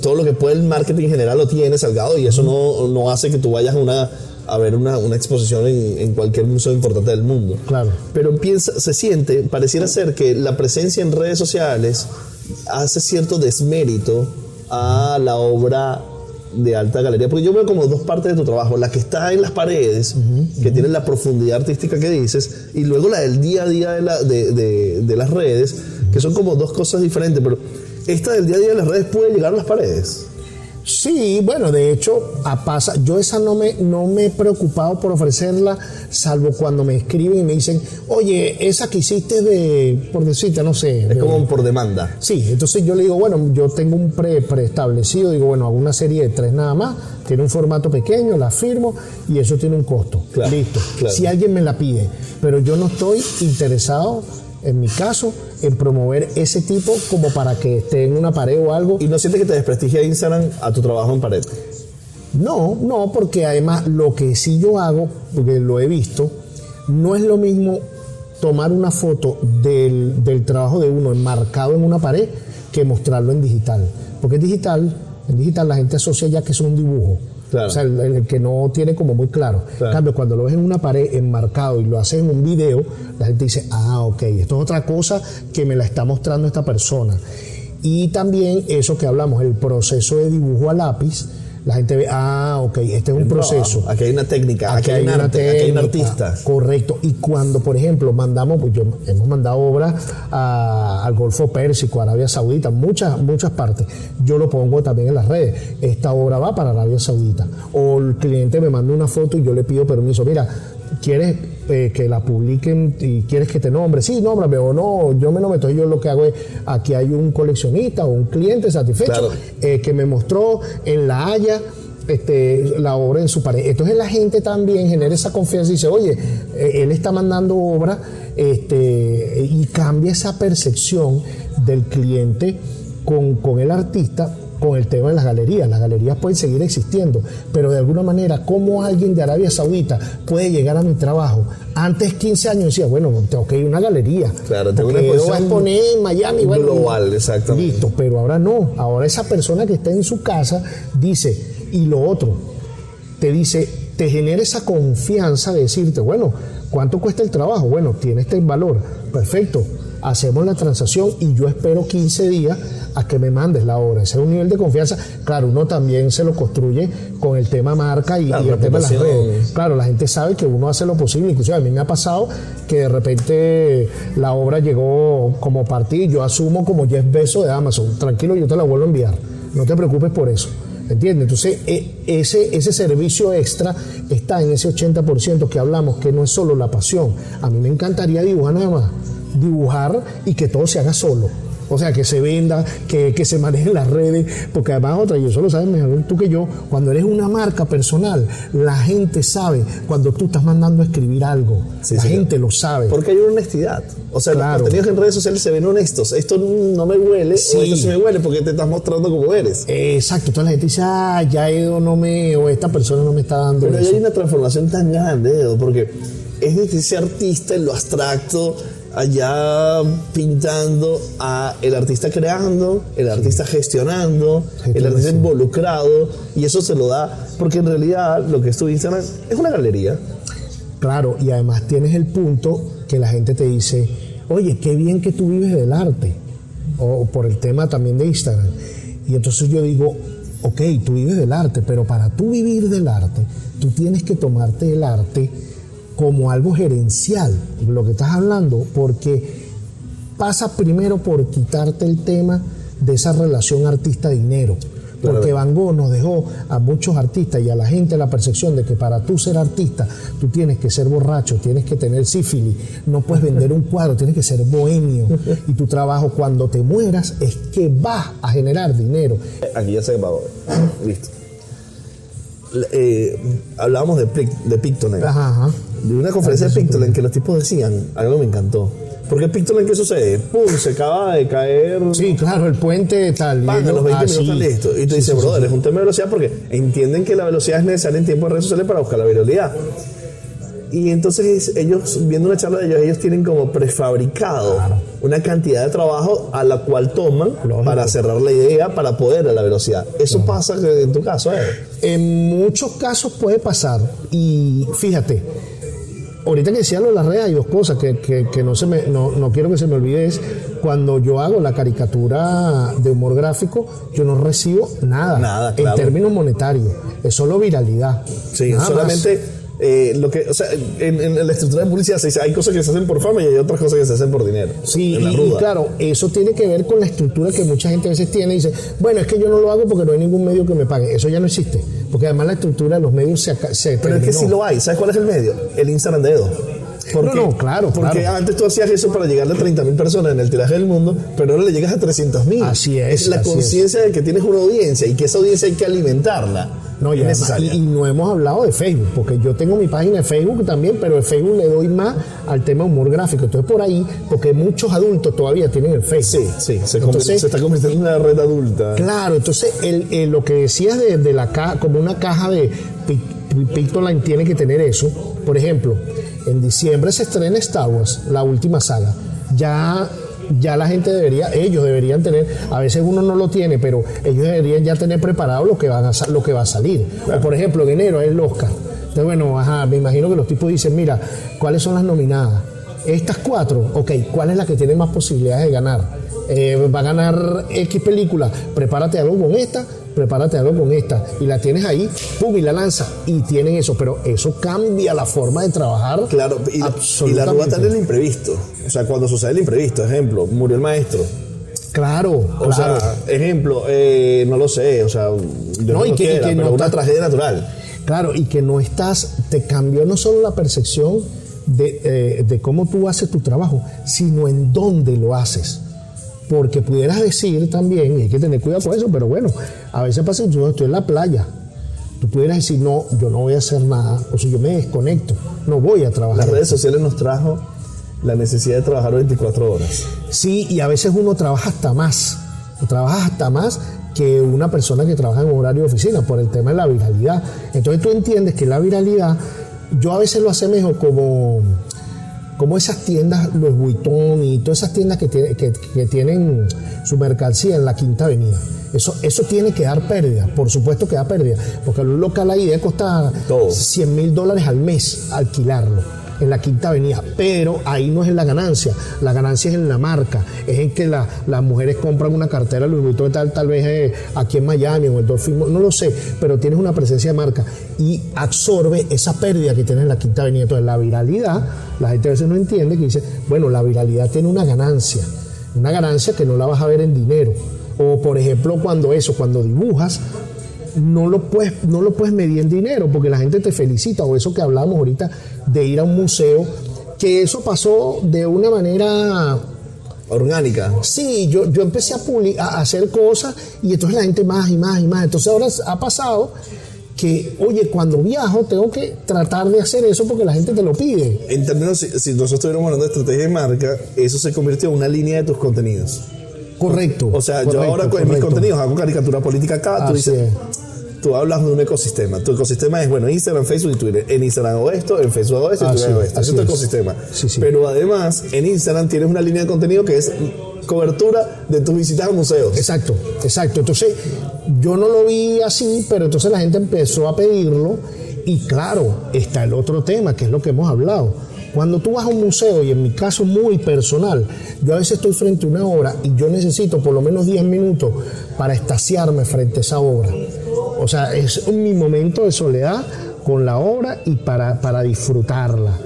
todo lo que puede el marketing en general lo tiene Salgado y eso no, no hace que tú vayas a, una, a ver una, una exposición en, en cualquier museo importante del mundo. Claro. Pero piensa, se siente, pareciera ser que la presencia en redes sociales hace cierto desmérito a la obra de alta galería, porque yo veo como dos partes de tu trabajo, la que está en las paredes, que tiene la profundidad artística que dices, y luego la del día a día de, la- de- de- de las redes, que son como dos cosas diferentes, pero esta del día a día de las redes puede llegar a las paredes. Sí, bueno, de hecho, a pasa, yo esa no me, no me he preocupado por ofrecerla, salvo cuando me escriben y me dicen, oye, esa que hiciste de, por decirte, no sé. Es de- como por demanda. Sí, entonces yo le digo, bueno, yo tengo un pre preestablecido, digo, bueno, hago una serie de tres nada más, tiene un formato pequeño, la firmo y eso tiene un costo. Claro, Listo. claro. Si alguien me la pide, pero yo no estoy interesado, en mi caso, en promover ese tipo como para que esté en una pared o algo. ¿Y no sientes que te desprestigia Instagram a tu trabajo en pared? No, no, porque además lo que sí yo hago, porque lo he visto, no es lo mismo tomar una foto del, del trabajo de uno enmarcado en una pared que mostrarlo en digital. Porque en digital, en digital la gente asocia ya que es un dibujo. Claro. O sea, el, el que no tiene como muy claro. Claro. En cambio, cuando lo ves en una pared enmarcado y lo haces en un video, la gente dice, ah, ok, esto es otra cosa que me la está mostrando esta persona. Y también eso que hablamos, el proceso de dibujo a lápiz, la gente ve, ah, ok, este es un proceso. Aquí hay una técnica, aquí, hay, un una arte, aquí hay un técnica, artista. Correcto. Y cuando, por ejemplo, mandamos, pues yo, hemos mandado obras a- al Golfo Pérsico, a Arabia Saudita, muchas, muchas partes. Yo lo pongo también en las redes. Esta obra va para Arabia Saudita. O el cliente me manda una foto y yo le pido permiso. Mira, ¿quieres eh, que la publiquen y quieres que te nombre? Sí, nómbrame o no, yo me lo meto. Yo lo que hago es, aquí hay un coleccionista o un cliente satisfecho Claro. eh, que me mostró en La Haya este, la obra en su pared. Entonces la gente también genera esa confianza y dice, oye, eh, él está mandando obra este, y cambia esa percepción del cliente con, con el artista con el tema de las galerías. Las galerías pueden seguir existiendo, pero de alguna manera, ¿cómo alguien de Arabia Saudita puede llegar a mi trabajo? Antes 15 años decía, bueno, tengo que ir a una galería. Claro, tengo una yo voy a exponer en Miami. bueno, global, exactamente. Listo, pero ahora no. Ahora esa persona que está en su casa dice, y lo otro, te dice, te genera esa confianza de decirte, bueno, ¿cuánto cuesta el trabajo? Bueno, tiene este valor. Perfecto. Hacemos la transacción y yo espero 15 días a que me mandes la obra. Ese es un nivel de confianza. Claro, uno también se lo construye con el tema marca y, el tema de las redes. Claro, la gente sabe que uno hace lo posible. Inclusive a mí me ha pasado que de repente la obra llegó como partida y yo asumo como Jeff Bezos de Amazon. Tranquilo, yo te la vuelvo a enviar. No te preocupes por eso. ¿Entiendes? Entonces, e- ese, ese servicio extra está en ese 80% que hablamos, que no es solo la pasión. A mí me encantaría dibujar nada más. Dibujar y que todo se haga solo. O sea, que se venda, que, que se maneje en las redes, porque además otra, y eso lo sabes mejor tú que yo, cuando eres una marca personal, la gente sabe cuando tú estás mandando a escribir algo. Sí, la gente lo sabe. Porque hay una honestidad. O sea, Claro. los contenidos en redes sociales se ven honestos. Esto no me huele, Sí. o esto sí me huele porque te estás mostrando como eres. Exacto, toda la gente dice, ah, ya Edo no me, o esta persona no me está dando Pero eso. hay una transformación tan grande, Edo, porque es desde ese artista en lo abstracto, allá pintando, a el artista creando, el artista gestionando, el artista sí. involucrado, y eso se lo da, porque en realidad lo que es tu Instagram es una galería. Claro, y además tienes el punto que la gente te dice, oye, qué bien que tú vives del arte, o por el tema también de Instagram. Y entonces yo digo, ok, tú vives del arte, pero para tú vivir del arte, tú tienes que tomarte el arte como algo gerencial, lo que estás hablando, porque pasa primero por quitarte el tema de esa relación artista-dinero. Porque Van Gogh nos dejó a muchos artistas y a la gente la percepción de que para tú ser artista, tú tienes que ser borracho, tienes que tener sífilis, no puedes vender un cuadro, tienes que ser bohemio. Y tu trabajo cuando te mueras es que vas a generar dinero. Aquí ya se acabó. Listo. Eh, hablábamos de, de Pictoline. Ajá, ajá. De una conferencia de Pictoline que los tipos decían, algo que me encantó. Porque Pictoline, ¿qué sucede? ¡Pum! Se acaba de caer. Sí, claro, el puente tal. Pan, los 20 ah, minutos listo. Y tú Sí, dices, sí, brother, es un tema de velocidad porque entienden que la velocidad es necesaria en tiempos de redes sociales para buscar la viralidad. Y entonces ellos, viendo una charla de ellos, ellos tienen como prefabricado una cantidad de trabajo a la cual toman Lógico. para cerrar la idea, para poder a la velocidad. Eso pasa en tu caso, ¿eh? En muchos casos puede pasar. Y fíjate, ahorita que decía lo de las redes hay dos cosas que, que- que no, se me, no, no quiero que se me olvide. Es cuando yo hago la caricatura de humor gráfico, yo no recibo nada, Nada, en claro. términos monetarios. Es solo viralidad. Sí, Nada más. Eh, lo que, o sea, en, en la estructura de publicidad se dice, hay cosas que se hacen por fama y hay otras cosas que se hacen por dinero. Sí, y, claro, eso tiene que ver con la estructura que mucha gente a veces tiene y dice, bueno, es que yo no lo hago porque no hay ningún medio que me pague. Eso ya no existe, porque además la estructura de los medios se, Pero es que sí lo hay. ¿Sabes cuál es el medio? El Instagram de Edo. Porque, No, no, claro, Porque claro. antes tú hacías eso para llegarle a 30 mil personas en el tiraje del mundo, pero ahora le llegas a 300 mil. Así es, la así conciencia de que tienes una audiencia y que esa audiencia hay que alimentarla. No, y, es además- y- y no hemos hablado de Facebook, porque yo tengo mi página de Facebook también, pero de Facebook le doy más al tema humor gráfico. Entonces, por ahí, porque muchos adultos todavía tienen el Facebook. sí, sí, se, Entonces- se está convirtiendo en una red adulta. Claro, entonces el, el- lo que decías de, de la caja, como una caja de Pic- Pic- Pictoline tiene que tener eso. Por ejemplo, en diciembre se estrena Star Wars, la última saga. Ya, ya la gente debería, ellos deberían tener, a veces uno no lo tiene, pero ellos deberían ya tener preparado lo que, van a, sa- lo que va a salir. O por ejemplo, en enero es el Oscar. Entonces, bueno, ajá, me imagino que los tipos dicen, mira, ¿cuáles son las nominadas? Estas cuatro, ok, ¿cuál es la que tiene más posibilidades de ganar? Eh, va a ganar X película, prepárate algo con esta, prepárate algo con esta, y la tienes ahí, pum, y la lanza, y tienen eso, pero eso cambia la forma de trabajar. Claro, y, la- y la ruda está en el imprevisto. O sea, cuando sucede el imprevisto, ejemplo, murió el maestro. Claro, O claro. sea, ejemplo, eh, no lo sé, o sea, yo No, no, y que- y quiera, que pero no una tragedia natural. Claro, y que no estás, te cambió no solo la percepción de, eh, de cómo tú haces tu trabajo, sino en dónde lo haces. Porque pudieras decir también, y hay que tener cuidado con eso, pero bueno, a veces pasa que yo estoy en la playa. Tú pudieras decir, no, yo no voy a hacer nada, o sea, yo me desconecto, no voy a trabajar. Las redes sociales nos trajo la necesidad de trabajar 24 horas. Sí, y a veces uno trabaja hasta más. Trabajas hasta más que una persona que trabaja en horario de oficina por el tema de la viralidad. Entonces tú entiendes que la viralidad, yo a veces lo asemejo como, como esas tiendas, los Vuitton y todas esas tiendas que, tiene- que- que tienen su mercancía en la Quinta Avenida. Eso, eso tiene que dar pérdida, por supuesto que da pérdida, porque un local ahí debe costar Todo. 100 mil dólares al mes alquilarlo en la Quinta Avenida, pero ahí no es en la ganancia, la ganancia es en la marca, es en que la- las mujeres compran una cartera Louis Vuitton tal, tal vez eh, aquí en Miami o en el Dolphin, no lo sé, pero tienes una presencia de marca y absorbe esa pérdida que tiene en la Quinta Avenida. Entonces la viralidad, la gente a veces no entiende que dice, bueno, la viralidad tiene una ganancia, una ganancia que no la vas a ver en dinero. O por ejemplo, cuando eso, cuando dibujas, no lo puedes, no lo puedes medir en dinero porque la gente te felicita o eso que hablamos ahorita de ir a un museo, que eso pasó de una manera Orgánica. Sí, yo, yo empecé a, a hacer cosas y entonces la gente más y más y más. Entonces ahora ha pasado que, oye, cuando viajo tengo que tratar de hacer eso porque la gente te lo pide. En términos, si, si nosotros estuviéramos hablando de estrategia de marca, eso se convirtió en una línea de tus contenidos. Correcto. O sea, yo ahora con mis contenidos hago caricatura política acá, tú dices, es. Tú hablas de un ecosistema. Tu ecosistema es, bueno, Instagram, Facebook y Twitter. En Instagram hago esto, en Facebook hago esto, en Así Twitter hago es, esto. Ese es tu ecosistema. Sí, sí. Pero además, en Instagram tienes una línea de contenido que es cobertura de tus visitas a museos. Exacto, exacto. Entonces, yo no lo vi así, pero entonces la gente empezó a pedirlo y claro, está el otro tema, que es lo que hemos hablado. Cuando tú vas a un museo, y en mi caso muy personal, yo a veces estoy frente a una obra y yo necesito por lo menos 10 minutos para estaciarme frente a esa obra. O sea, es mi momento de soledad con la obra y para, para disfrutarla.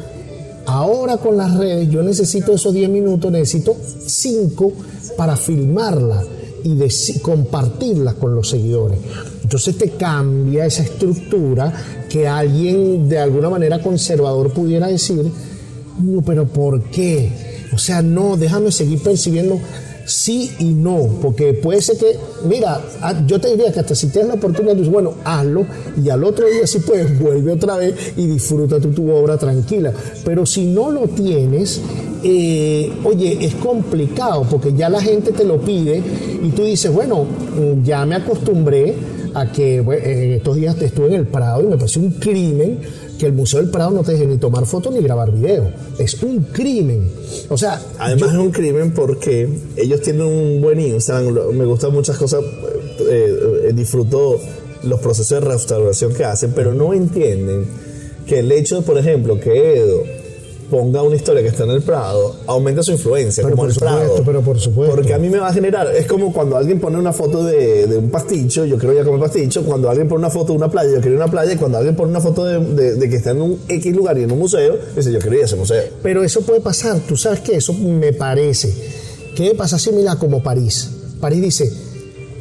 Ahora con las redes yo necesito esos 10 minutos, necesito 5 para filmarla. y compartirlas con los seguidores. Entonces te cambia esa estructura que alguien de alguna manera conservador pudiera decir, no, pero ¿por qué? O sea, no, déjame seguir percibiendo sí y no, porque puede ser que, mira, ah, yo te diría que hasta si tienes la oportunidad, dices, bueno, hazlo y al otro día si puedes, [laughs] vuelve otra vez y disfruta tu, tu obra tranquila. Pero si no lo tienes, eh, oye, es complicado porque ya la gente te lo pide y tú dices, bueno, mm, ya me acostumbré a que en estos días estuve en el Prado y me pareció un crimen que el Museo del Prado no te deje ni tomar fotos ni grabar video. Es un crimen. O sea. Además, es un crimen porque ellos tienen un buen Instagram. Me gustan muchas cosas. Eh, eh, disfruto los procesos de restauración que hacen, pero no entienden que el hecho, por ejemplo, que Edo ponga una historia que está en el Prado, aumenta su influencia, como el Prado. Pero por supuesto. Porque a mí me va a generar, es como cuando alguien pone una foto de, un pasticho, yo quiero ir a comer pasticho, cuando alguien pone una foto de una playa, yo quiero ir a una playa, y cuando alguien pone una foto de, que está en un X lugar y en un museo, dice, yo quiero ir a ese museo. Pero eso puede pasar, tú sabes que eso me parece. ¿Qué pasa similar como París? París dice,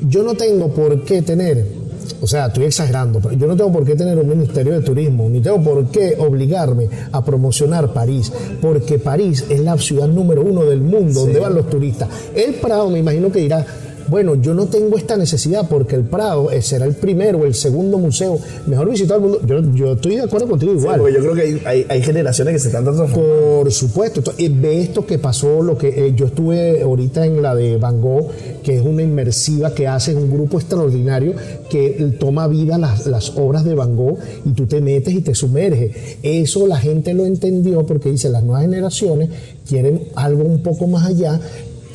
yo no tengo por qué tener o sea, estoy exagerando, pero yo no tengo por qué tener un ministerio de turismo, ni tengo por qué obligarme a promocionar París, porque París es la ciudad número uno del mundo donde van los turistas. El Prado me imagino que dirá, bueno, yo no tengo esta necesidad porque el Prado eh, será el primero o el segundo museo mejor visitado del mundo. Yo, estoy de acuerdo contigo igual. porque yo creo que hay, generaciones que se están dando Por supuesto. ve esto que pasó, lo que eh, yo estuve ahorita en la de Van Gogh, que es una inmersiva que hace un grupo extraordinario que toma vida las, las obras de Van Gogh y tú te metes y te sumerges. Eso la gente lo entendió porque dice, las nuevas generaciones quieren algo un poco más allá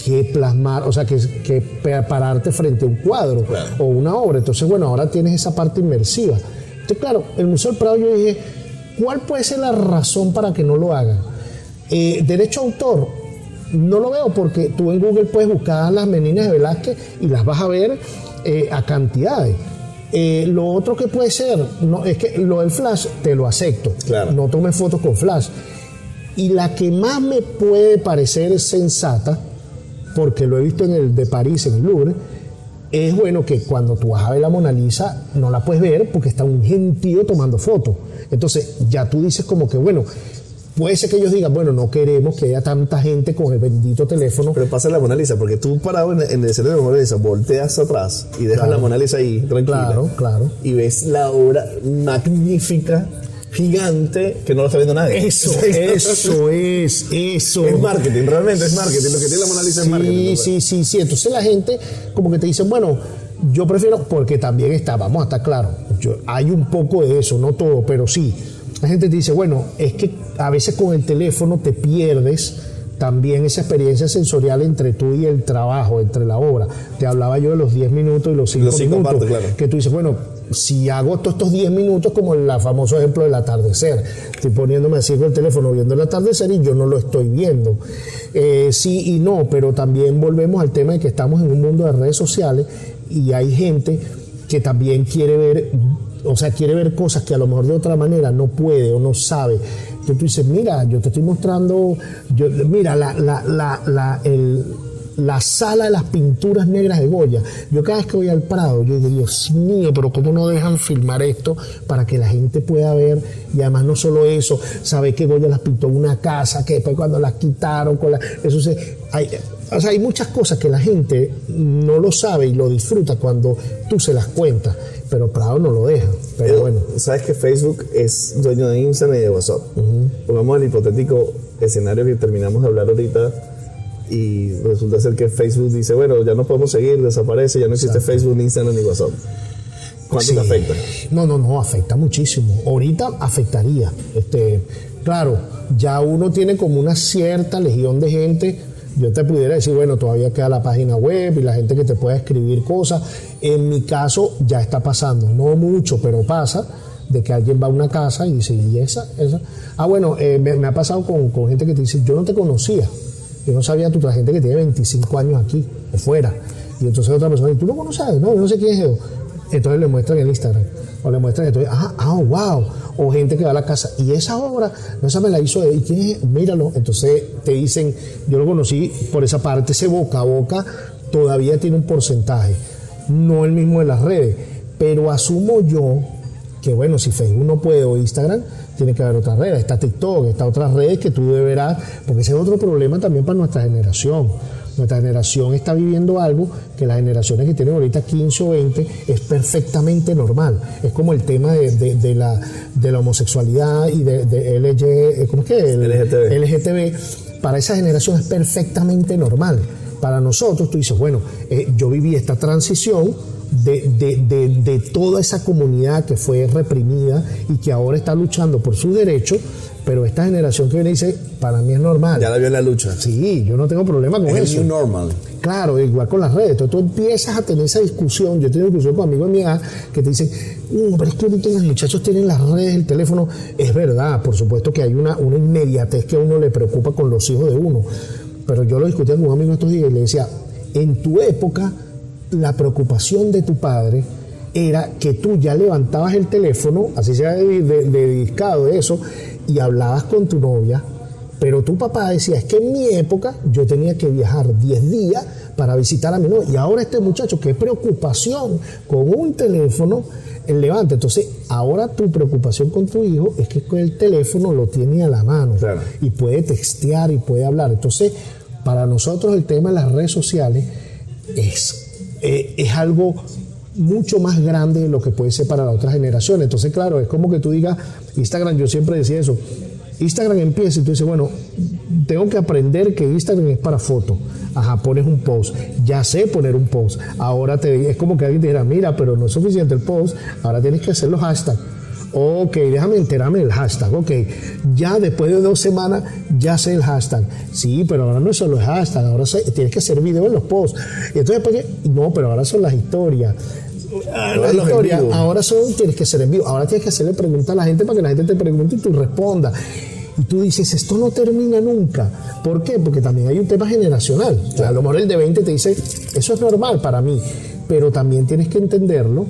que plasmar, o sea, que, que pararte frente a un cuadro o una obra. Entonces, bueno, ahora tienes esa parte inmersiva. Entonces, claro, el Museo del Prado yo dije, ¿cuál puede ser la razón para que no lo hagan? Eh, derecho a autor, no lo veo porque tú en Google puedes buscar las meninas de Velázquez y las vas a ver eh, a cantidades. Eh, lo otro que puede ser, no, es que lo del flash te lo acepto. No tomes fotos con flash. Y la que más me puede parecer sensata porque lo he visto en el de París, en el Louvre, es bueno que cuando tú vas a ver la Mona Lisa no la puedes ver porque está un gentío tomando fotos. Entonces ya tú dices como que, bueno, puede ser que ellos digan, bueno, no queremos que haya tanta gente con el bendito teléfono. Pero pasa la Mona Lisa, porque tú parado en, el escenario de la Mona Lisa, volteas atrás y dejas la Mona Lisa ahí tranquila. Claro, claro. Y ves la obra magnífica gigante que no lo está viendo nadie. Eso, [laughs] eso es, eso. Es marketing, realmente es marketing. Lo que tiene la Mona Lisa es marketing. Sí, sí, sí. Entonces la gente como que te dice, bueno, yo prefiero, porque también está, vamos a estar claros, hay un poco de eso, no todo, pero sí. La gente te dice, bueno, es que a veces con el teléfono te pierdes también esa experiencia sensorial entre tú y el trabajo, entre la obra. Te hablaba yo de los 10 minutos y los 5 minutos. Que tú dices, bueno, si hago todos estos 10 minutos como el famoso ejemplo del atardecer, estoy poniéndome así con el teléfono viendo el atardecer y yo no lo estoy viendo. Eh, sí y no, pero también volvemos al tema de que estamos en un mundo de redes sociales y hay gente que también quiere ver, o sea, quiere ver cosas que a lo mejor de otra manera no puede o no sabe. Entonces tú dices, mira, yo te estoy mostrando, yo, mira, la, la, la, el, la sala de las pinturas negras de Goya. Yo cada vez que voy al Prado, yo digo, Dios mío, pero ¿cómo no dejan filmar esto para que la gente pueda ver? Y además no solo eso, sabe que Goya las pintó en una casa, que después cuando las quitaron, con la, eso se... Hay, o sea, hay muchas cosas que la gente no lo sabe y lo disfruta cuando tú se las cuentas, pero Prado no lo deja. Pero, bueno. Sabes que Facebook es dueño de Instagram y de WhatsApp. Pongamos el hipotético escenario que terminamos de hablar ahorita y resulta ser que Facebook dice, bueno, ya no podemos seguir, desaparece, ya no existe Facebook, ni Instagram, ni WhatsApp. ¿Cuánto te afecta? No, no, no, afecta muchísimo. Ahorita afectaría. Este, claro, ya uno tiene como una cierta legión de gente. Yo te pudiera decir, bueno, todavía queda la página web y la gente que te pueda escribir cosas. En mi caso ya está pasando, no mucho, pero pasa de que alguien va a una casa y dice, ¿y esa? esa? Ah, bueno, eh, me, ha pasado con, con gente que te dice, yo no te conocía yo no sabía tú, la gente que tiene 25 años aquí, o fuera. Y entonces otra persona, ¿y tú lo conoces? No, yo no sé quién es Entonces le muestran en Instagram. O le muestran, entonces, ah, ah, wow. O gente que va a la casa. Y esa obra, no esa me la hizo él. ¿Y quién es? Míralo. Entonces te dicen, yo lo conocí por esa parte, ese boca a boca todavía tiene un porcentaje, no el mismo de las redes, pero asumo yo que bueno, si Facebook no puede o Instagram, tiene que haber otras redes, está TikTok, está otras redes que tú deberás, porque ese es otro problema también para nuestra generación. Nuestra generación está viviendo algo que las generaciones que tienen ahorita 15 o 20 es perfectamente normal. Es como el tema de, la, de la homosexualidad y de, LG, ¿cómo es que? El, LGTB. LGTB. Para esa generación es perfectamente normal. Para nosotros, tú dices, bueno, eh, yo viví esta transición, de, toda esa comunidad que fue reprimida y que ahora está luchando por sus derechos, pero esta generación que viene dice, para mí es normal. Ya la vio en la lucha. Sí, yo no tengo problema con es eso. Es normal. Claro, igual con las redes. Entonces tú empiezas a tener esa discusión. Yo tengo discusión con amigos de mi edad que te dicen, uh, pero es que ahorita los muchachos tienen las redes, el teléfono. Es verdad, por supuesto que hay una, una inmediatez que a uno le preocupa con los hijos de uno. Pero yo lo discutía con un amigo estos días y le decía, en tu época la preocupación de tu padre era que tú ya levantabas el teléfono, así sea de, dedicado de eso, y hablabas con tu novia, pero tu papá decía, es que en mi época yo tenía que viajar 10 días para visitar a mi novia, y ahora este muchacho, qué preocupación con un teléfono, el levante. Entonces, ahora tu preocupación con tu hijo es que con el teléfono lo tiene a la mano y puede textear y puede hablar. Entonces, para nosotros el tema de las redes sociales es eh, es algo mucho más grande de lo que puede ser para la otra generación. Entonces, claro, es como que tú digas, Instagram, yo siempre decía eso, Instagram empieza y tú dices, bueno, tengo que aprender que Instagram es para fotos. Ajá, pones un post. Ya sé poner un post. Ahora te es como que alguien te dijera, mira, pero no es suficiente el post, ahora tienes que hacer los hashtags. Ok, déjame enterarme del hashtag. Ok, ya después de dos semanas ya sé el hashtag. Sí, pero ahora no es solo el hashtag, ahora tienes que hacer video en los posts. Y entonces, después, no, pero ahora son las historias. Ah, las historias, ahora son, tienes que hacer en vivo. Ahora tienes que hacerle preguntas a la gente para que la gente te pregunte y tú respondas. Y tú dices, esto no termina nunca. ¿Por qué? Porque también hay un tema generacional. a lo mejor el de 20 te dice, eso es normal para mí. Pero también tienes que entenderlo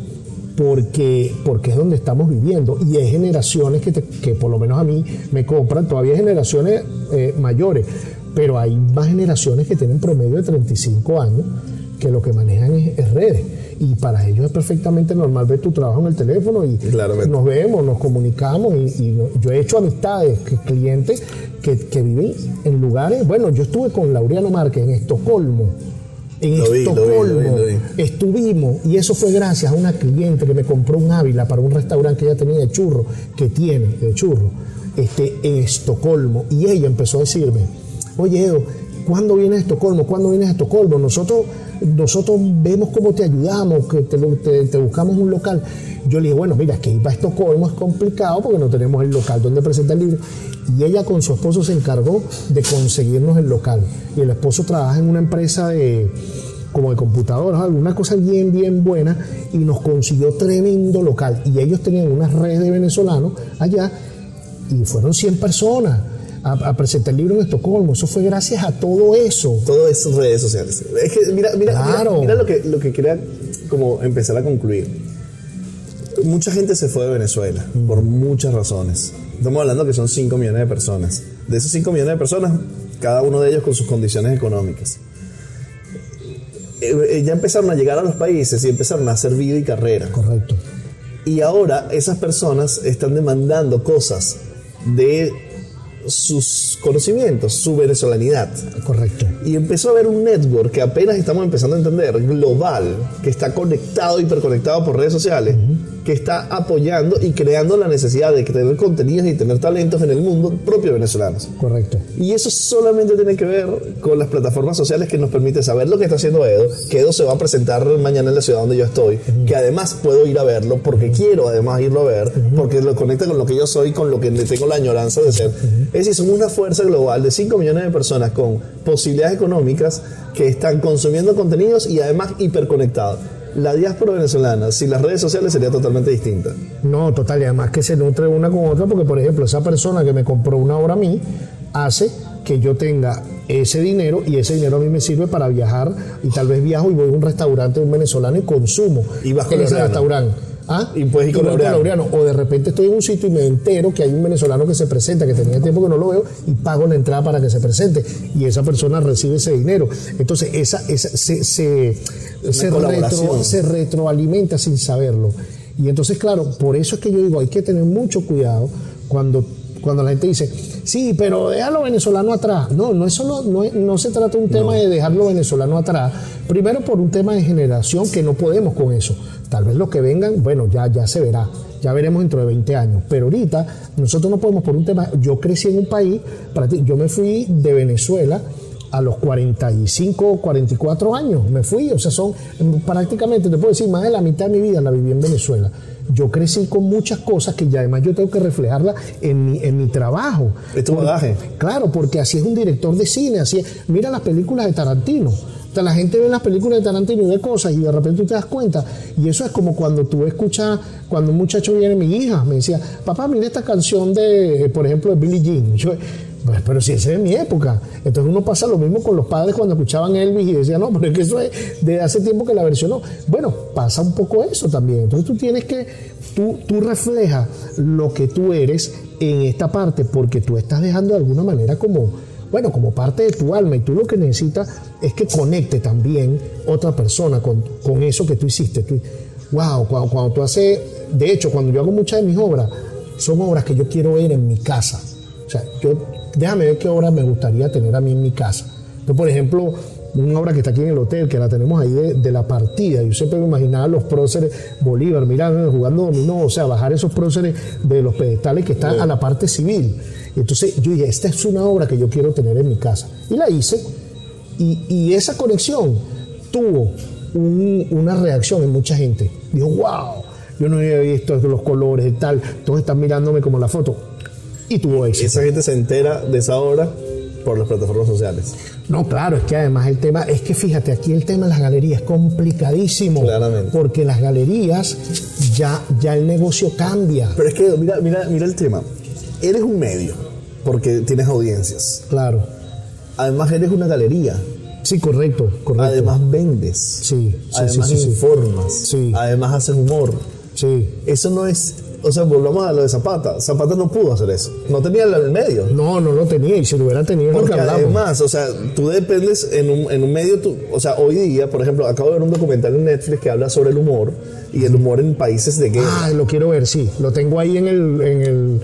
porque, porque es donde estamos viviendo. Y hay generaciones que, que por lo menos a mí me compran, todavía generaciones eh, mayores, pero hay más generaciones que tienen promedio de 35 años que lo que manejan es, redes. Y para ellos es perfectamente normal ver tu trabajo en el teléfono y nos vemos, nos comunicamos y, yo he hecho amistades, clientes que, que viven en lugares, bueno, yo estuve con Laureano Márquez en Estocolmo, en Estocolmo estuvimos y eso fue gracias a una cliente que me compró un Ávila para un restaurante que ella tenía de churro, que tiene de churro, este, en Estocolmo. Y ella empezó a decirme, oye Edo, ¿cuándo vienes a Estocolmo? ¿Cuándo vienes a Estocolmo? Nosotros, nosotros vemos cómo te ayudamos, que te, buscamos un local. Yo le dije, bueno, mira, que ir a Estocolmo es complicado porque no tenemos el local donde presenta el libro y ella con su esposo se encargó de conseguirnos el local. Y el esposo trabaja en una empresa de como de computadoras, alguna cosa bien, bien buena, y nos consiguió tremendo local. Y ellos tenían unas redes de venezolanos allá, y fueron 100 personas a, presentar el libro en Estocolmo. Eso fue gracias a todo eso. Todo eso redes sociales. Es que, mira, mira, mira, lo, que, lo que quería como empezar a concluir. Mucha gente se fue de Venezuela mm. por muchas razones. Estamos hablando que son 5 millones de personas. De esos 5 millones de personas, cada uno de ellos con sus condiciones económicas. Eh, eh, ya empezaron a llegar a los países y empezaron a hacer vida y carrera. Correcto. Y ahora esas personas están demandando cosas de sus conocimientos, su venezolanidad. Correcto. Y empezó a haber un network que apenas estamos empezando a entender, global, que está conectado, hiperconectado por redes sociales, que está apoyando y creando la necesidad de tener contenidos y tener talentos en el mundo propio venezolanos. Correcto. Y eso solamente tiene que ver con las plataformas sociales que nos permiten saber lo que está haciendo Edo, que Edo se va a presentar mañana en la ciudad donde yo estoy, que además puedo ir a verlo porque quiero además irlo a ver, porque lo conecta con lo que yo soy, con lo que le tengo la añoranza de ser. Es decir, somos una fuerza global de 5 millones de personas con posibilidades económicas que están consumiendo contenidos y además hiperconectados la diáspora venezolana sin las redes sociales sería totalmente distinta. No, total, y además que se nutre una con otra, porque por ejemplo, esa persona que me compró una obra a mí hace que yo tenga ese dinero y ese dinero a mí me sirve para viajar y tal vez viajo y voy a un restaurante un venezolano y consumo y vas en ese restaurante. ¿Ah? Y puedes ir con Laureano. O de repente estoy en un sitio y me entero que hay un venezolano que se presenta, que tenía tiempo que no lo veo, y pago la entrada para que se presente. Y esa persona recibe ese dinero. Entonces, esa, esa se, se, se, retro- se retroalimenta sin saberlo. Y entonces, claro, por eso es que yo digo, hay que tener mucho cuidado cuando, cuando la gente dice, sí, pero déjalo venezolano atrás. No, no, es solo, no, no se trata de un tema de dejarlo venezolano atrás. Primero por un tema de generación que no podemos con eso. Tal vez los que vengan, bueno, ya, ya se verá. Ya veremos dentro de 20 años. Pero ahorita nosotros no podemos por un tema. Yo crecí en un país, yo me fui de Venezuela a los 45, 44 años. Me fui, o sea, son prácticamente, te puedo decir, más de la mitad de mi vida la viví en Venezuela. Yo crecí con muchas cosas que ya además yo tengo que reflejarlas en mi, en mi trabajo. Es tu bagaje. Claro, porque así es un director de cine, así es. Mira las películas de Tarantino. La gente ve las películas de Tarantino y ve cosas y de repente tú te das cuenta. Y eso es como cuando tú escuchas, cuando un muchacho viene, mi hija, me decía, papá, mira esta canción de, por ejemplo, de Billie Jean. Yo, "Pues, pero si esa es mi época. Entonces uno pasa lo mismo con los padres cuando escuchaban Elvis y decían, no, pero es que eso es de hace tiempo que la versionó. Bueno, pasa un poco eso también. Entonces tú tienes que, tú, tú reflejas lo que tú eres en esta parte porque tú estás dejando de alguna manera como bueno, como parte de tu alma y tú lo que necesitas es que conecte también otra persona con, con eso que tú hiciste. Wow, cuando, cuando tú haces, de hecho, cuando yo hago muchas de mis obras, son obras que yo quiero ver en mi casa. O sea, yo, déjame ver qué obras me gustaría tener a mí en mi casa. Entonces, por ejemplo, una obra que está aquí en el hotel, que la tenemos ahí de, de la partida. Yo siempre me imaginaba los próceres Bolívar, mirando, jugando dominó, o sea, bajar esos próceres de los pedestales que están a la parte civil. Y entonces yo dije, esta es una obra que yo quiero tener en mi casa. Y la hice. Y, y esa conexión tuvo un- una reacción en mucha gente. Dijo, wow, yo no había visto los colores y tal. Todos están mirándome como la foto. Y tuvo éxito. Esa gente se entera de esa obra por las plataformas sociales. No, claro, es que además el tema, es que fíjate, aquí el tema de las galerías es complicadísimo. Claramente. Porque las galerías ya, ya el negocio cambia. Pero es que, mira, mira, mira el tema. Eres un medio, porque tienes audiencias. Claro. Además, eres una galería. Sí, correcto, correcto. Además, vendes. Sí, sí, Además, sí, sí, sí. informas. Sí. Además, haces humor. Sí. Eso no es. O sea, volvamos a lo de Zapata. Zapata no pudo hacer eso. No tenía el medio. No, no lo tenía. Y si lo hubiera tenido, es Porque hablamos. además, o sea, tú dependes en un, en un medio, tú- o sea, hoy día, por ejemplo, acabo de ver un documental en Netflix que habla sobre el humor y el humor en países de guerra. Ah, lo quiero ver, sí. Lo tengo ahí en el, en el.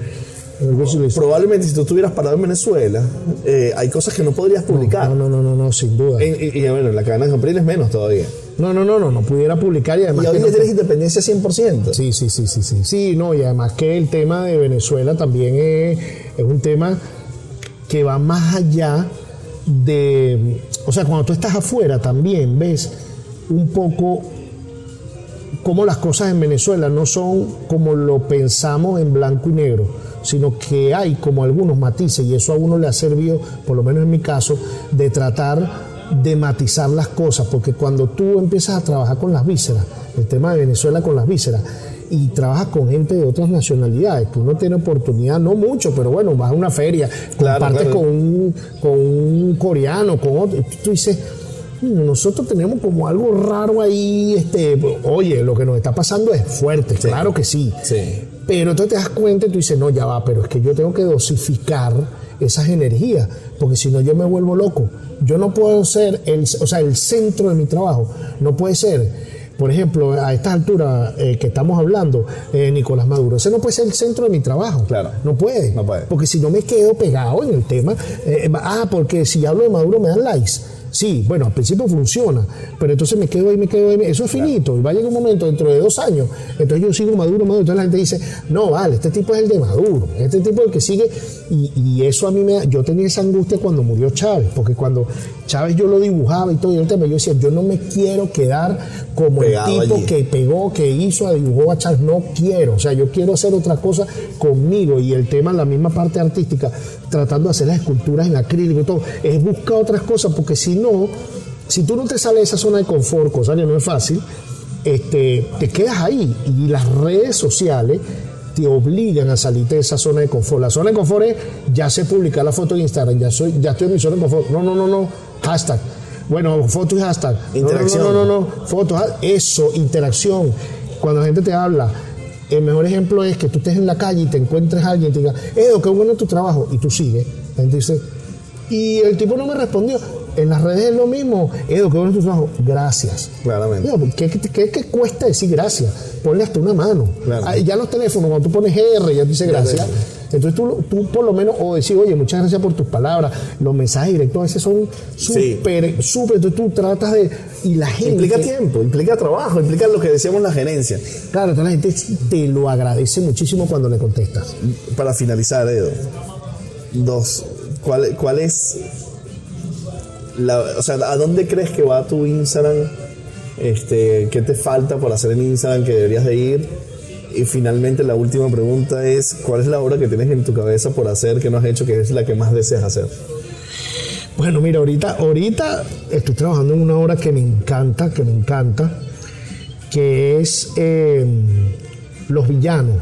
Probablemente si tú estuvieras parado en Venezuela, eh, hay cosas que no podrías publicar. No, no, no, no, no, sin duda. En- y, y, bueno, en la cadena de Campriles menos todavía. No, no, no, no, no pudiera publicar y además. Y día no- tienes independencia 100%. Sí, sí, sí, sí, sí. Sí, no, y además que el tema de Venezuela también es, es un tema que va más allá de. O sea, cuando tú estás afuera también ves un poco cómo las cosas en Venezuela no son como lo pensamos en blanco y negro, sino que hay como algunos matices y eso a uno le ha servido, por lo menos en mi caso, de tratar de matizar las cosas, porque cuando tú empiezas a trabajar con las vísceras, el tema de Venezuela con las vísceras, y trabajas con gente de otras nacionalidades, que uno tiene oportunidad, no mucho, pero bueno, vas a una feria, Claro, compartes claro. con un, con un coreano, con otro, y tú dices, "Mm, nosotros tenemos como algo raro ahí, este, oye, lo que nos está pasando es fuerte, claro que sí. Sí. Pero entonces te das cuenta y tú dices, no, ya va, pero es que yo tengo que dosificar esas energías, porque si no yo me vuelvo loco. Yo no puedo ser, el, o sea, el centro de mi trabajo no puede ser, por ejemplo, a esta altura eh, que estamos hablando, eh, Nicolás Maduro, ese no puede ser el centro de mi trabajo. Claro. No puede. No puede. Porque si no me quedo pegado en el tema, eh, ah, porque si hablo de Maduro me dan likes. Sí, bueno, al principio funciona, pero entonces me quedo ahí, me quedo ahí, eso es finito, y va a llegar un momento dentro de dos años, entonces yo sigo Maduro, Maduro, entonces la gente dice, no, vale, este tipo es el de Maduro, este tipo es el que sigue, y, y eso a mí me da, yo tenía esa angustia cuando murió Chávez, porque cuando Chávez yo lo dibujaba y todo, y yo decía, yo no me quiero quedar como Pegado el tipo allí. que pegó, que hizo, dibujó a Chávez, no quiero, o sea, yo quiero hacer otra cosa conmigo, y el tema, la misma parte artística, tratando de hacer las esculturas en acrílico y todo, es buscar otras cosas, porque si no, si tú no te sales de esa zona de confort, cosa que no es fácil, este, te quedas ahí y las redes sociales te obligan a salirte de esa zona de confort. La zona de confort es ya sé publicar la foto en Instagram, ya soy, ya estoy en mi zona de confort. No, no, no, no. Hashtag. Bueno, foto y hashtag. Interacción. No, no, no, no, no. Foto, ha- eso, interacción. cuando la gente te habla, el mejor ejemplo es que tú estés en la calle y te encuentres a alguien y te diga, Edo, qué bueno tu trabajo, y tú sigues. La gente dice, y el tipo no me respondió. En las redes es lo mismo. Edo, qué bueno tu trabajo. Gracias. Claramente. Digo, ¿qué, qué, qué- cuesta decir gracias? Ponle hasta una mano. Ah, ya los teléfonos, cuando tú pones R, ya te dice gracias. Entonces tú, tú por lo menos, o decir, oye, muchas gracias por tus palabras. Los mensajes directos a veces son súper, súper. Entonces tú tratas de. Y la gente. Implica tiempo, implica trabajo, implica lo que decíamos la gerencia. Claro, entonces la gente te lo agradece muchísimo cuando le contestas. Para finalizar, Edo, dos, ¿cuál, cuál es o sea, a dónde crees que va tu Instagram? Este, ¿Qué te falta por hacer en Instagram que deberías de ir? Y finalmente la última pregunta es, ¿cuál es la obra que tienes en tu cabeza por hacer que no has hecho que es la que más deseas hacer? Bueno, mira, ahorita, ahorita estoy trabajando en una obra que me encanta, que me encanta, que es eh, Los Villanos.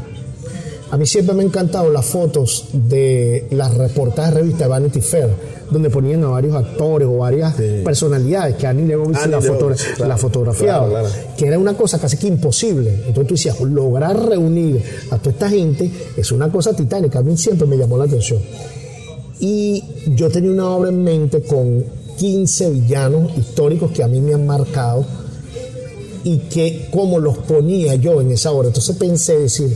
A mí siempre me han encantado las fotos de las reportajes de revista Vanity Fair, donde ponían a varios actores o varias Sí. personalidades que Annie Leibovitz Annie la, foto- claro, la fotografiaba, claro, claro. que era una cosa casi que imposible. Entonces tú decías, lograr reunir a toda esta gente es una cosa titánica. A mí siempre me llamó la atención. Y yo tenía una obra en mente con 15 villanos históricos que a mí me han marcado y que como los ponía yo en esa obra. Entonces pensé decir,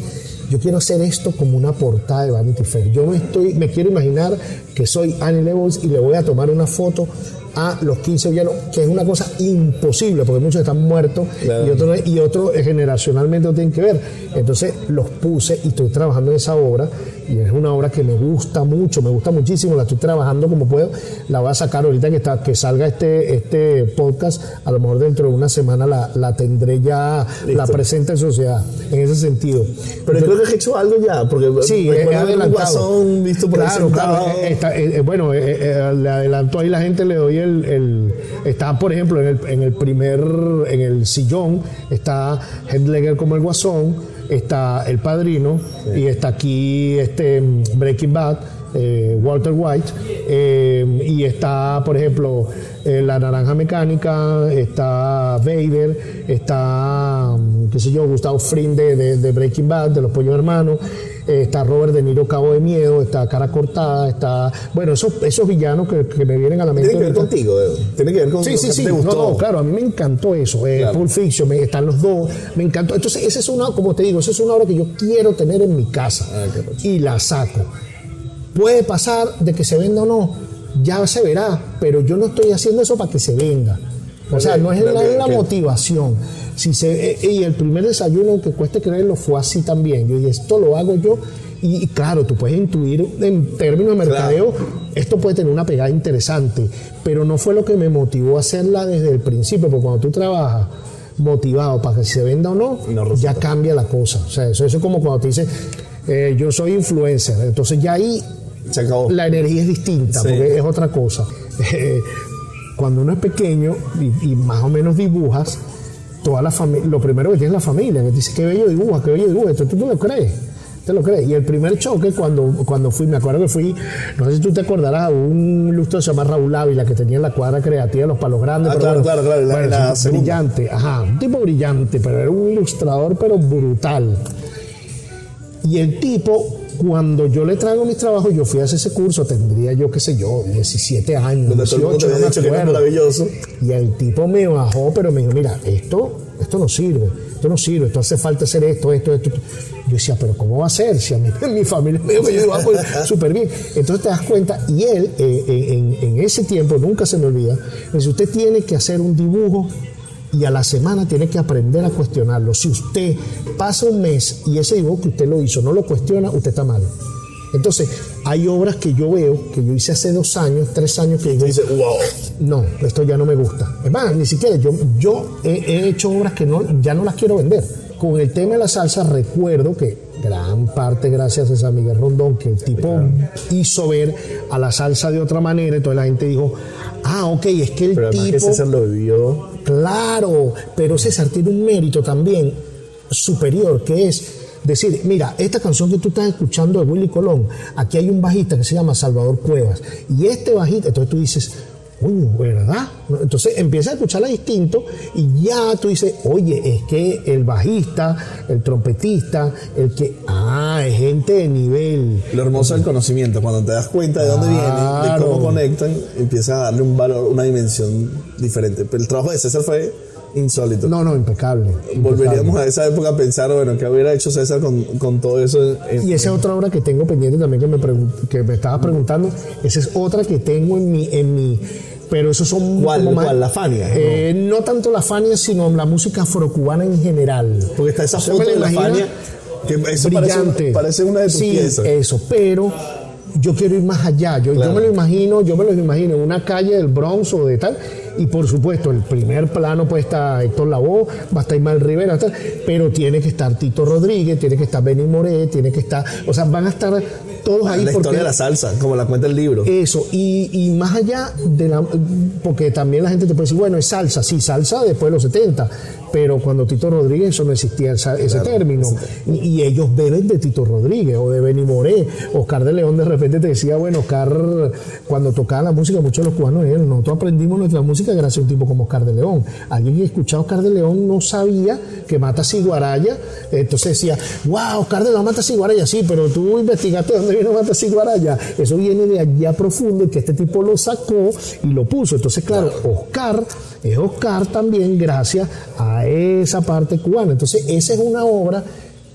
yo quiero hacer esto como una portada de Vanity Fair. Yo me, estoy, me quiero imaginar que soy Annie Leibovitz y le voy a tomar una foto a los 15 villanos, que es una cosa imposible, porque muchos están muertos Claro. y otros y otros eh, generacionalmente no tienen que ver. Entonces los puse y estoy trabajando en esa obra y es una obra que me gusta mucho, me gusta muchísimo, la estoy trabajando como puedo, la voy a sacar ahorita que, está, que salga este, este podcast, a lo mejor dentro de una semana la, la tendré ya, la Listo. presente en sociedad, en ese sentido. Pero creo que has hecho algo ya, porque Sí, he ver un adelantado. guasón visto por claro, claro, eh, está, eh, eh, bueno, eh, eh, le adelantó ahí la gente, le doy el, el- está por ejemplo en el, en el primer, en el sillón, está Heath Ledger como el guasón, está el padrino y está aquí este mm, Breaking Bad. eh, Walter White eh, y está por ejemplo eh, la naranja mecánica está Vader está mm, qué sé yo Gustavo Fring de, de- de Breaking Bad de los pollos hermanos está Robert De Niro Cabo de Miedo, está Cara Cortada, está. Bueno, esos, esos villanos que, que me vienen a la mente. Tiene que ver contigo. Tiene que ver con Sí, sí, sí. te gustó. no, claro, a mí me encantó eso. Eh, Claro. Pulp Fiction, me- están los dos, me encantó. Entonces, esa es una, como te digo, esa es una obra que yo quiero tener en mi casa Ah, y la saco. Puede pasar de que se venda o no, ya se verá, pero yo no estoy haciendo eso para que se venda. O sea, no es la, la motivación. Si se, eh, y el primer desayuno, que cueste creerlo, fue así también. Yo dije, esto lo hago yo. Y, y claro, tú puedes intuir en términos de mercadeo, esto puede tener una pegada interesante, pero no fue lo que me motivó a hacerla desde el principio, porque cuando tú trabajas motivado para que se venda o no, ya cambia la cosa. O sea, eso, eso es como cuando te dice, eh, yo soy influencer, entonces ya ahí Se acabó. la energía es distinta, Sí. porque es otra cosa. [laughs] Eh, Cuando uno es pequeño y, y más o menos dibujas, toda la familia, lo primero que tiene es la familia, que te dice, qué bello dibujas, qué bello dibujas, entonces tú te lo crees. Te lo crees. Y el primer choque, cuando, cuando fui, me acuerdo que fui, no sé si tú te acordarás, un ilustrador se llama Raúl Ávila, que tenía la cuadra creativa los palos grandes. Ah, pero claro, bueno, claro, claro, bueno, la brillante, ajá, un tipo brillante, pero era un ilustrador, pero brutal. Y el tipo, cuando yo le traigo mis trabajos, yo fui a hacer ese curso, tendría yo, qué sé yo, 17 años, Donde todo el mundo 18, te no dicho que era maravilloso. Y el tipo me bajó, pero me dijo, mira, esto, esto no sirve, esto no sirve, esto hace falta hacer esto, esto, esto. esto". Yo decía, pero ¿cómo va a ser? Si a mí, [laughs] mi familia me dijo que yo pues, súper bien. Entonces te das cuenta, y él, eh, en, en ese tiempo, nunca se me olvida, me dice, usted tiene que hacer un dibujo y a la semana tiene que aprender a cuestionarlo. Si usted pasa un mes y ese dibujo que usted lo hizo no lo cuestiona, usted está mal. Entonces, hay obras que yo veo, que yo hice hace dos años, tres años, que digo, dices, wow. no, esto ya no me gusta. Es más, ni siquiera yo, yo he, he hecho obras que no, ya no las quiero vender. Con el tema de la salsa recuerdo que gran parte gracias a San Miguel Rondón, que el tipo hizo ver a la salsa de otra manera, entonces la gente dijo, ah, ok, es que el Pero tipo... que César lo vivió. Claro, pero César tiene un mérito también superior, que es decir, mira, esta canción que tú estás escuchando de Willy Colón, aquí hay un bajista que se llama Salvador Cuevas, y este bajista, entonces tú dices, coño, ¿verdad? Entonces empiezas a escucharla distinto y ya tú dices, oye, es que el bajista, el trompetista, el que, ah, es gente de nivel. Lo hermoso del conocimiento, cuando te das cuenta de dónde viene, de Claro. cómo conectan, empiezas a darle un valor, una dimensión diferente. Pero el trabajo de César fue insólito. No, no, impecable. Volveríamos a esa época a pensar, bueno, ¿qué hubiera hecho César con, con todo eso? en- Y esa es otra obra que tengo pendiente también que me, que me estabas preguntando. Esa es otra que tengo en mi... En mi pero esos son... ¿Cuál? como más- ¿Cuál? ¿La Fania? Eh, no. tanto la Fania, sino la música afrocubana en general. Porque está esa ¿Usted foto de la? Fania, que eso brillante. parece una de tus sí, piezas. eso, pero yo quiero ir más allá. Yo, me lo imagino, yo me lo imagino en una calle del Bronx o de tal. Y por supuesto, el primer plano pues está Héctor Lavoe, va a estar Ismael Rivera, tal, pero tiene que estar Tito Rodríguez, tiene que estar Benny Moré, tiene que estar, o sea, van a estar todos ahí la porque historia de la salsa, como la cuenta el libro. eso, y, y más allá de la. Porque también la gente te puede decir, bueno, es salsa, sí, salsa después de los 70, pero cuando Tito Rodríguez eso no existía esa- ese término. Y, y ellos beben de Tito Rodríguez o de Benny Moré. Oscar de León de repente te decía, bueno, Oscar, cuando tocaba la música, muchos de los cubanos, eh, nosotros aprendimos nuestra música gracias a un tipo como Oscar de León. Alguien que escuchaba a Oscar de León no sabía que mata ciguaraya, entonces decía, wow, Oscar de León mata ciguaraya, sí, pero tú investigaste dónde vino mata ciguaraya. Eso viene de allá profundo y que este tipo lo sacó y lo puso. Entonces, claro, Oscar es Oscar también gracias a esa parte cubana. Entonces, esa es una obra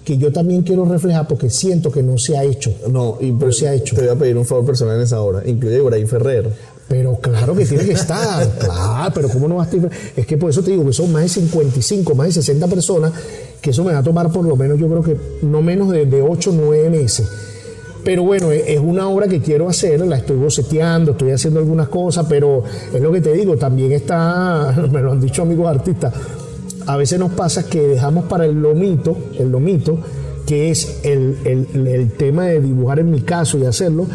que yo también quiero reflejar porque siento que no se ha hecho. No, y pero se ha hecho. Te voy a pedir un favor personal en esa obra. Incluye a Ibrahim Ferrer. Pero claro que tiene que estar, [laughs] claro, pero ¿cómo no va a estar? Es que por eso te digo que son más de 55, más de 60 personas, que eso me va a tomar por lo menos, yo creo que no menos de, de 8 o 9 meses. Pero bueno, es es una obra que quiero hacer, la estoy boceteando, estoy haciendo algunas cosas, pero es lo que te digo, también está, [laughs] me lo han dicho amigos artistas, a veces nos pasa que dejamos para el lomito, el lomito, que es el, el- el tema de dibujar en mi caso y hacerlo,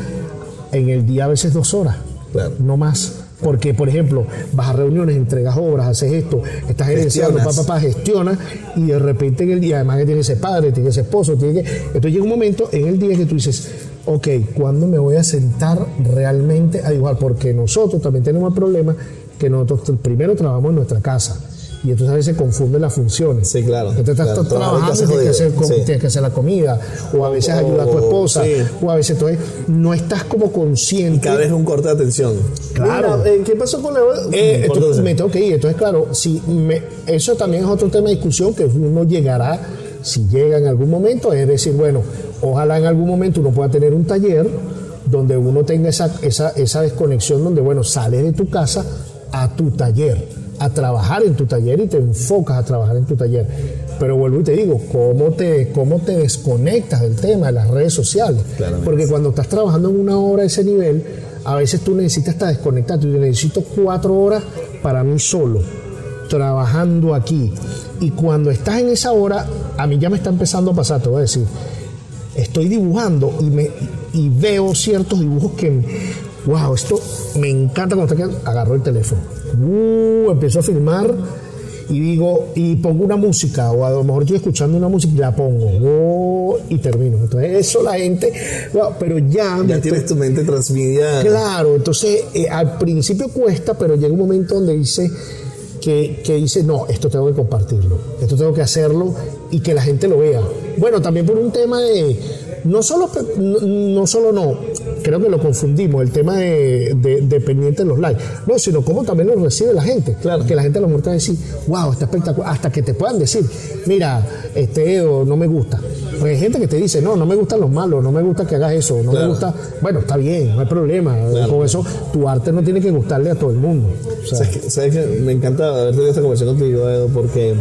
en el día a veces dos horas, Claro. no más. Porque, por ejemplo, vas a reuniones, entregas obras, haces esto, estás gerenciando, papá, papá, gestiona y de repente en el día, además que tiene que ser padre, tiene que ser esposo, tiene que. Entonces llega un momento en el día que tú dices, ok, ¿cuándo me voy a sentar realmente a dibujar? Porque nosotros también tenemos el problema que nosotros primero trabajamos en nuestra casa. Y entonces a veces confunden las funciones. Sí, claro, Entonces estás claro, trabajando y tienes que, hacer, jodido, com- sí. tienes que hacer la comida, o a veces ayudar a tu esposa, sí. o a veces entonces no estás como consciente. Cada vez un corte de atención. Claro. Mira, eh, ¿Qué pasó con la Eh, me tengo que ir. Entonces, claro, si me- eso también es otro tema de discusión que uno llegará, si llega en algún momento, es decir, bueno, ojalá en algún momento uno pueda tener un taller donde uno tenga esa, esa, esa desconexión donde, bueno, sales de tu casa a tu taller, a trabajar en tu taller y te enfocas a trabajar en tu taller. Pero vuelvo y te digo, ¿cómo te, cómo te desconectas del tema de las redes sociales? Claramente. Porque cuando estás trabajando en una obra de ese nivel, a veces tú necesitas hasta desconectarte. Yo necesito cuatro horas para mí solo, trabajando aquí. Y cuando estás en esa hora, a mí ya me está empezando a pasar, te voy a decir, estoy dibujando y, me, y veo ciertos dibujos que, wow, esto me encanta cuando está quedando. Agarro el teléfono, uh, empiezo a filmar y digo, y pongo una música, o a lo mejor estoy escuchando una música y la pongo, oh, y termino. Entonces, eso la gente, wow, pero ya. Ya estoy- tienes tu mente transmedia. Claro, entonces eh, al principio cuesta, pero llega un momento donde dice que, que dice, no, esto tengo que compartirlo, esto tengo que hacerlo y que la gente lo vea. Bueno, también por un tema de, no solo, no, no solo no, creo que lo confundimos, el tema de, de, de pendiente los likes, no, sino cómo también lo recibe la gente. Claro. Que la gente a lo mejor te va a decir, wow, está espectacular, hasta que te puedan decir, mira, este o no me gusta. Porque hay gente que te dice, no, no me gustan los malos, no me gusta que hagas eso, no me gusta bueno, está bien, no hay problema. Claro. Con eso, tu arte no tiene que gustarle a todo el mundo. O sea, ¿Sabes qué? ¿Sabes qué? Me encanta haber tenido esta conversación contigo, Edo, porque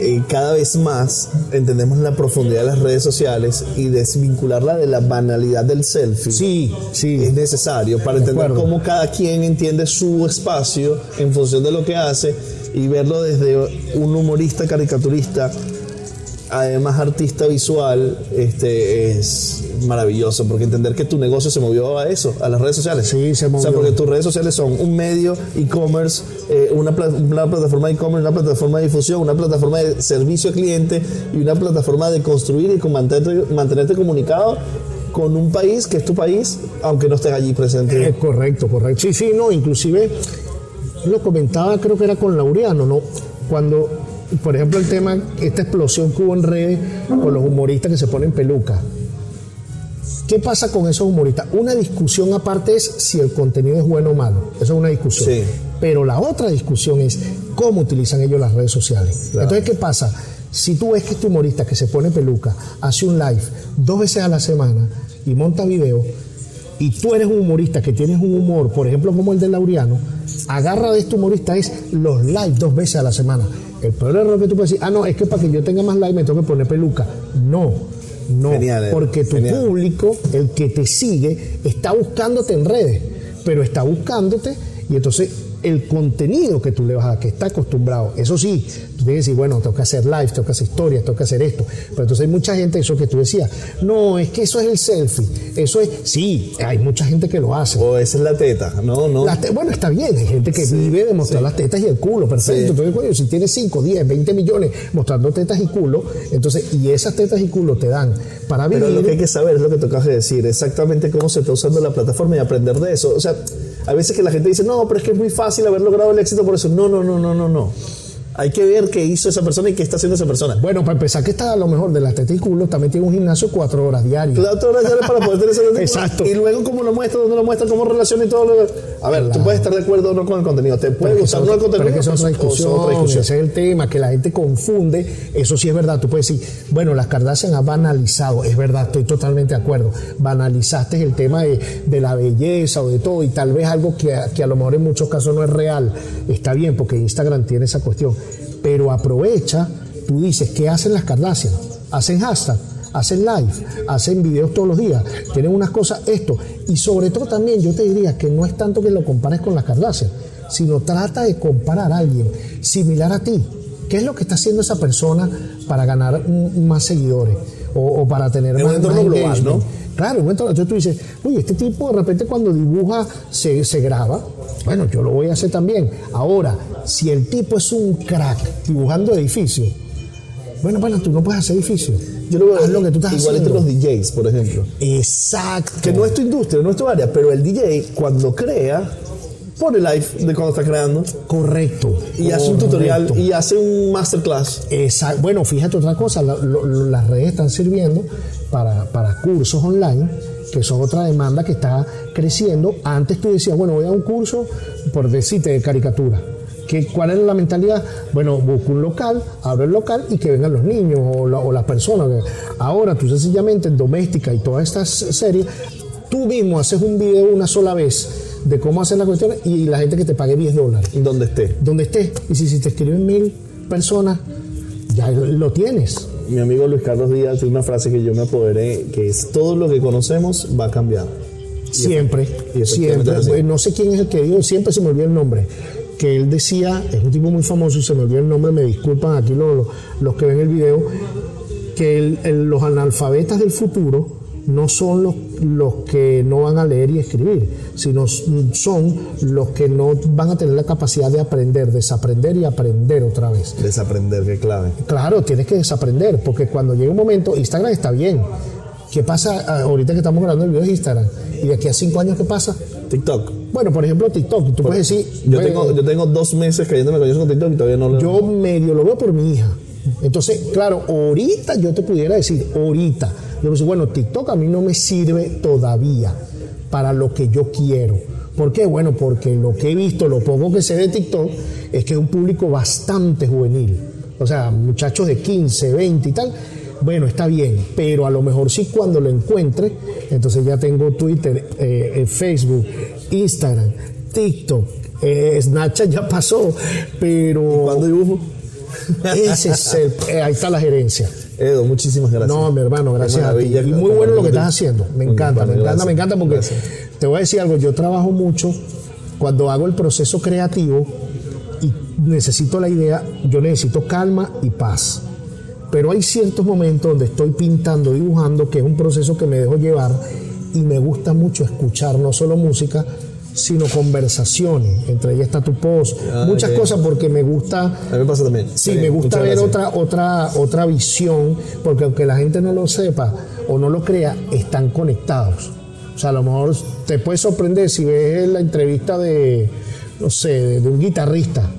eh, cada vez más entendemos la profundidad de las redes sociales y desvincularla de la banalidad del selfie. sí, sí. Es necesario para entender cómo cada quien entiende su espacio en función de lo que hace y verlo desde un humorista caricaturista además artista visual, este es maravilloso, porque entender que tu negocio se movió a eso, a las redes sociales. Sí, se O sea, movió. porque tus redes sociales son un medio e-commerce, eh, una, pla- una plataforma de e-commerce, una plataforma de difusión, una plataforma de servicio al cliente y una plataforma de construir y con- mantenerte, mantenerte comunicado con un país que es tu país, aunque no estés allí presente. Eh, correcto, correcto. Sí, sí, no, inclusive lo comentaba, creo que era con Laureano, ¿no? Cuando, por ejemplo, el tema, esta explosión que hubo en redes con los humoristas que se ponen peluca. ¿Qué pasa con esos humoristas? Una discusión aparte es si el contenido es bueno o malo. Eso es una discusión. Sí. Pero la otra discusión es cómo utilizan ellos las redes sociales. Claro. Entonces, ¿qué pasa? Si tú ves que este humorista que se pone peluca hace un live dos veces a la semana y monta video, y tú eres un humorista que tienes un humor, por ejemplo, como el de Laureano, agarra de este humorista es los live dos veces a la semana. El peor error que tú puedes decir, ah, no, es que para que yo tenga más live me tengo que poner peluca. No, no, Genial, porque tu genial. público, el que te sigue, está buscándote en redes, pero está buscándote y entonces el contenido que tú le vas a dar, que está acostumbrado, eso sí, tú tienes que decir, bueno, tengo que hacer live, tengo que hacer historias, tengo que hacer esto, pero entonces hay mucha gente, eso que tú decías, no, es que eso es el selfie, eso es, sí, hay mucha gente que lo hace. O esa es la teta, no, no. Te- bueno, está bien, hay gente que vive de mostrar las tetas y el culo, perfecto. Sí. Entonces, si tienes 5, 10, 20 millones mostrando tetas y culo, entonces, y esas tetas y culo te dan para vivir. Pero lo que hay que saber es lo que tú acabas de decir, exactamente cómo se está usando la plataforma y aprender de eso. O sea, a veces que la gente dice, no, pero es que es muy fácil haber logrado el éxito por eso. No, no, no, no, no, no. Hay que ver qué hizo esa persona y qué está haciendo esa persona. Bueno, para empezar, que está a lo mejor de las culo, también tiene un gimnasio cuatro horas diarias. Claro, horas diarias para poder tener ese [laughs] Exacto. Y luego cómo lo muestra, dónde lo muestra, cómo relaciona y todo lo A ver, tú puedes estar de acuerdo o no con el contenido. Te puede Pero es gustar o no el contenido. pero es que son otra o- o discusión, otra discusión. ese es el tema, que la gente confunde, eso sí es verdad, tú puedes decir, bueno, las Kardashian ha banalizado, es verdad, estoy totalmente de acuerdo, banalizaste el tema de, de la belleza o de todo, y tal vez algo que, que a lo mejor en muchos casos no es real, está bien, porque Instagram tiene esa cuestión, pero aprovecha, tú dices, ¿qué hacen las Kardashian? Hacen hashtag, hacen live, hacen videos todos los días, tienen unas cosas, esto. Y sobre todo también yo te diría que no es tanto que lo compares con las Kardashian, sino trata de comparar a alguien similar a ti. ¿Qué es lo que está haciendo esa persona para ganar más seguidores? O, o para tener En un más, entorno más global? ¿no? Claro, en un entorno- entonces tú dices, uy, este tipo de repente cuando dibuja se, se graba. Bueno, yo lo voy a hacer también. Ahora, si el tipo es un crack dibujando edificios, bueno, bueno, tú no puedes hacer edificios. Yo lo veo Haz lo que tú estás igual entre los DJs, por ejemplo. Exacto. Que no es tu industria, no es tu área, pero el DJ cuando crea, pone live de cuando está creando Correcto. y hace un tutorial y hace un masterclass. Esa- bueno, fíjate otra cosa, la- lo- lo- las redes están sirviendo para, para cursos online, que son otra demanda que está creciendo. Antes tú decías, bueno, voy a un curso, por decirte, de caricatura. ¿Qué, ¿Cuál era la mentalidad? Bueno, busco un local, abro el local y que vengan los niños o, la- o las personas. Ahora tú sencillamente en doméstica y todas estas series, tú mismo haces un video una sola vez de cómo hacer la cuestión y la gente que te pague 10 dólares Donde esté. donde estés. Y si, si te escriben mil personas, ya lo tienes. Mi amigo Luis Carlos Díaz tiene una frase que yo me apoderé, que es todo lo que conocemos va a cambiar. Siempre, y siempre. No sé quién es el que dijo, siempre se me olvida el nombre. Que él decía, es un tipo muy famoso y se me olvida el nombre, me disculpan aquí los, los- los que ven el video, que el- el- los analfabetas del futuro no son los, los que no van a leer y escribir, sino son los que no van a tener la capacidad de aprender, desaprender y aprender otra vez. Desaprender, qué clave. Claro, tienes que desaprender, porque cuando llega un momento, Instagram está bien. ¿Qué pasa ah, ahorita que estamos grabando el video de Instagram? ¿Y de aquí a cinco años qué pasa? TikTok. Bueno, por ejemplo, TikTok. Tú puedes decir, Yo bueno, tengo, yo tengo dos meses cayéndome con eso con TikTok y todavía no lo. yo medio lo veo por mi hija. Entonces, claro, ahorita yo te pudiera decir, ahorita, yo decir, bueno, TikTok a mí no me sirve todavía para lo que yo quiero. ¿Por qué? Bueno, porque lo que he visto, lo poco que sé de TikTok, es que es un público bastante juvenil. O sea, muchachos de 15, 20 y tal. Bueno, está bien, pero a lo mejor sí cuando lo encuentre, entonces ya tengo Twitter, eh, eh, Facebook, Instagram, TikTok, eh, Snapchat ya pasó, pero... ¿Cuándo dibujo? Ese es el- eh, ahí está la gerencia. Edo, muchísimas gracias. No, mi hermano, gracias a ti. Y muy bueno lo que estás haciendo. Me encanta, me encanta, me encanta porque Gracias. te voy a decir algo. Yo trabajo mucho cuando hago el proceso creativo y necesito la idea, yo necesito calma y paz. Pero hay ciertos momentos donde estoy pintando, dibujando, que es un proceso que me dejo llevar y me gusta mucho escuchar no solo música, sino conversaciones. Entre ellas está tu post, Ah, muchas cosas porque me gusta A mí me pasa también. Sí, me gusta ver gracias. otra, otra, otra visión, porque aunque la gente no lo sepa o no lo crea, están conectados. O sea, a lo mejor te puede sorprender si ves la entrevista de, no sé, de un guitarrista.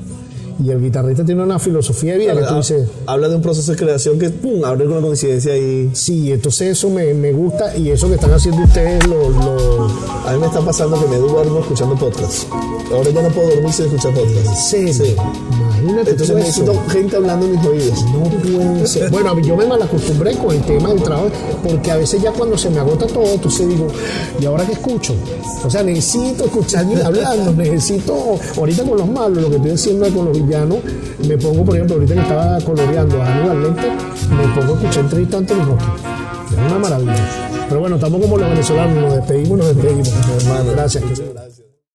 Y el guitarrista tiene una filosofía de vida que tú Habla, dices, habla de un proceso de creación que, pum, abre con una coincidencia ahí. sí, entonces eso me, me gusta y eso que están haciendo ustedes lo, lo- A mí me está pasando que me duermo escuchando podcast. Ahora ya no puedo dormir sin escuchar podcast. ¿En serio? Sí. Imagínate Entonces tú eso. necesito gente hablando en mis oídos. No puede ser. Bueno, yo me malacostumbré con el tema del trabajo, porque a veces ya cuando se me agota todo, entonces digo, ¿y ahora qué escucho? O sea, necesito escuchar alguien hablando, [laughs] necesito, ahorita con los malos, lo que estoy haciendo es con los me pongo, por ejemplo, ahorita que estaba coloreando a Aníbal Lecter, me pongo a escuchar entrevistas a Anthony Hopkins. Es una maravilla. Pero bueno, estamos como los venezolanos, nos despedimos, nos despedimos. Hermano. Gracias.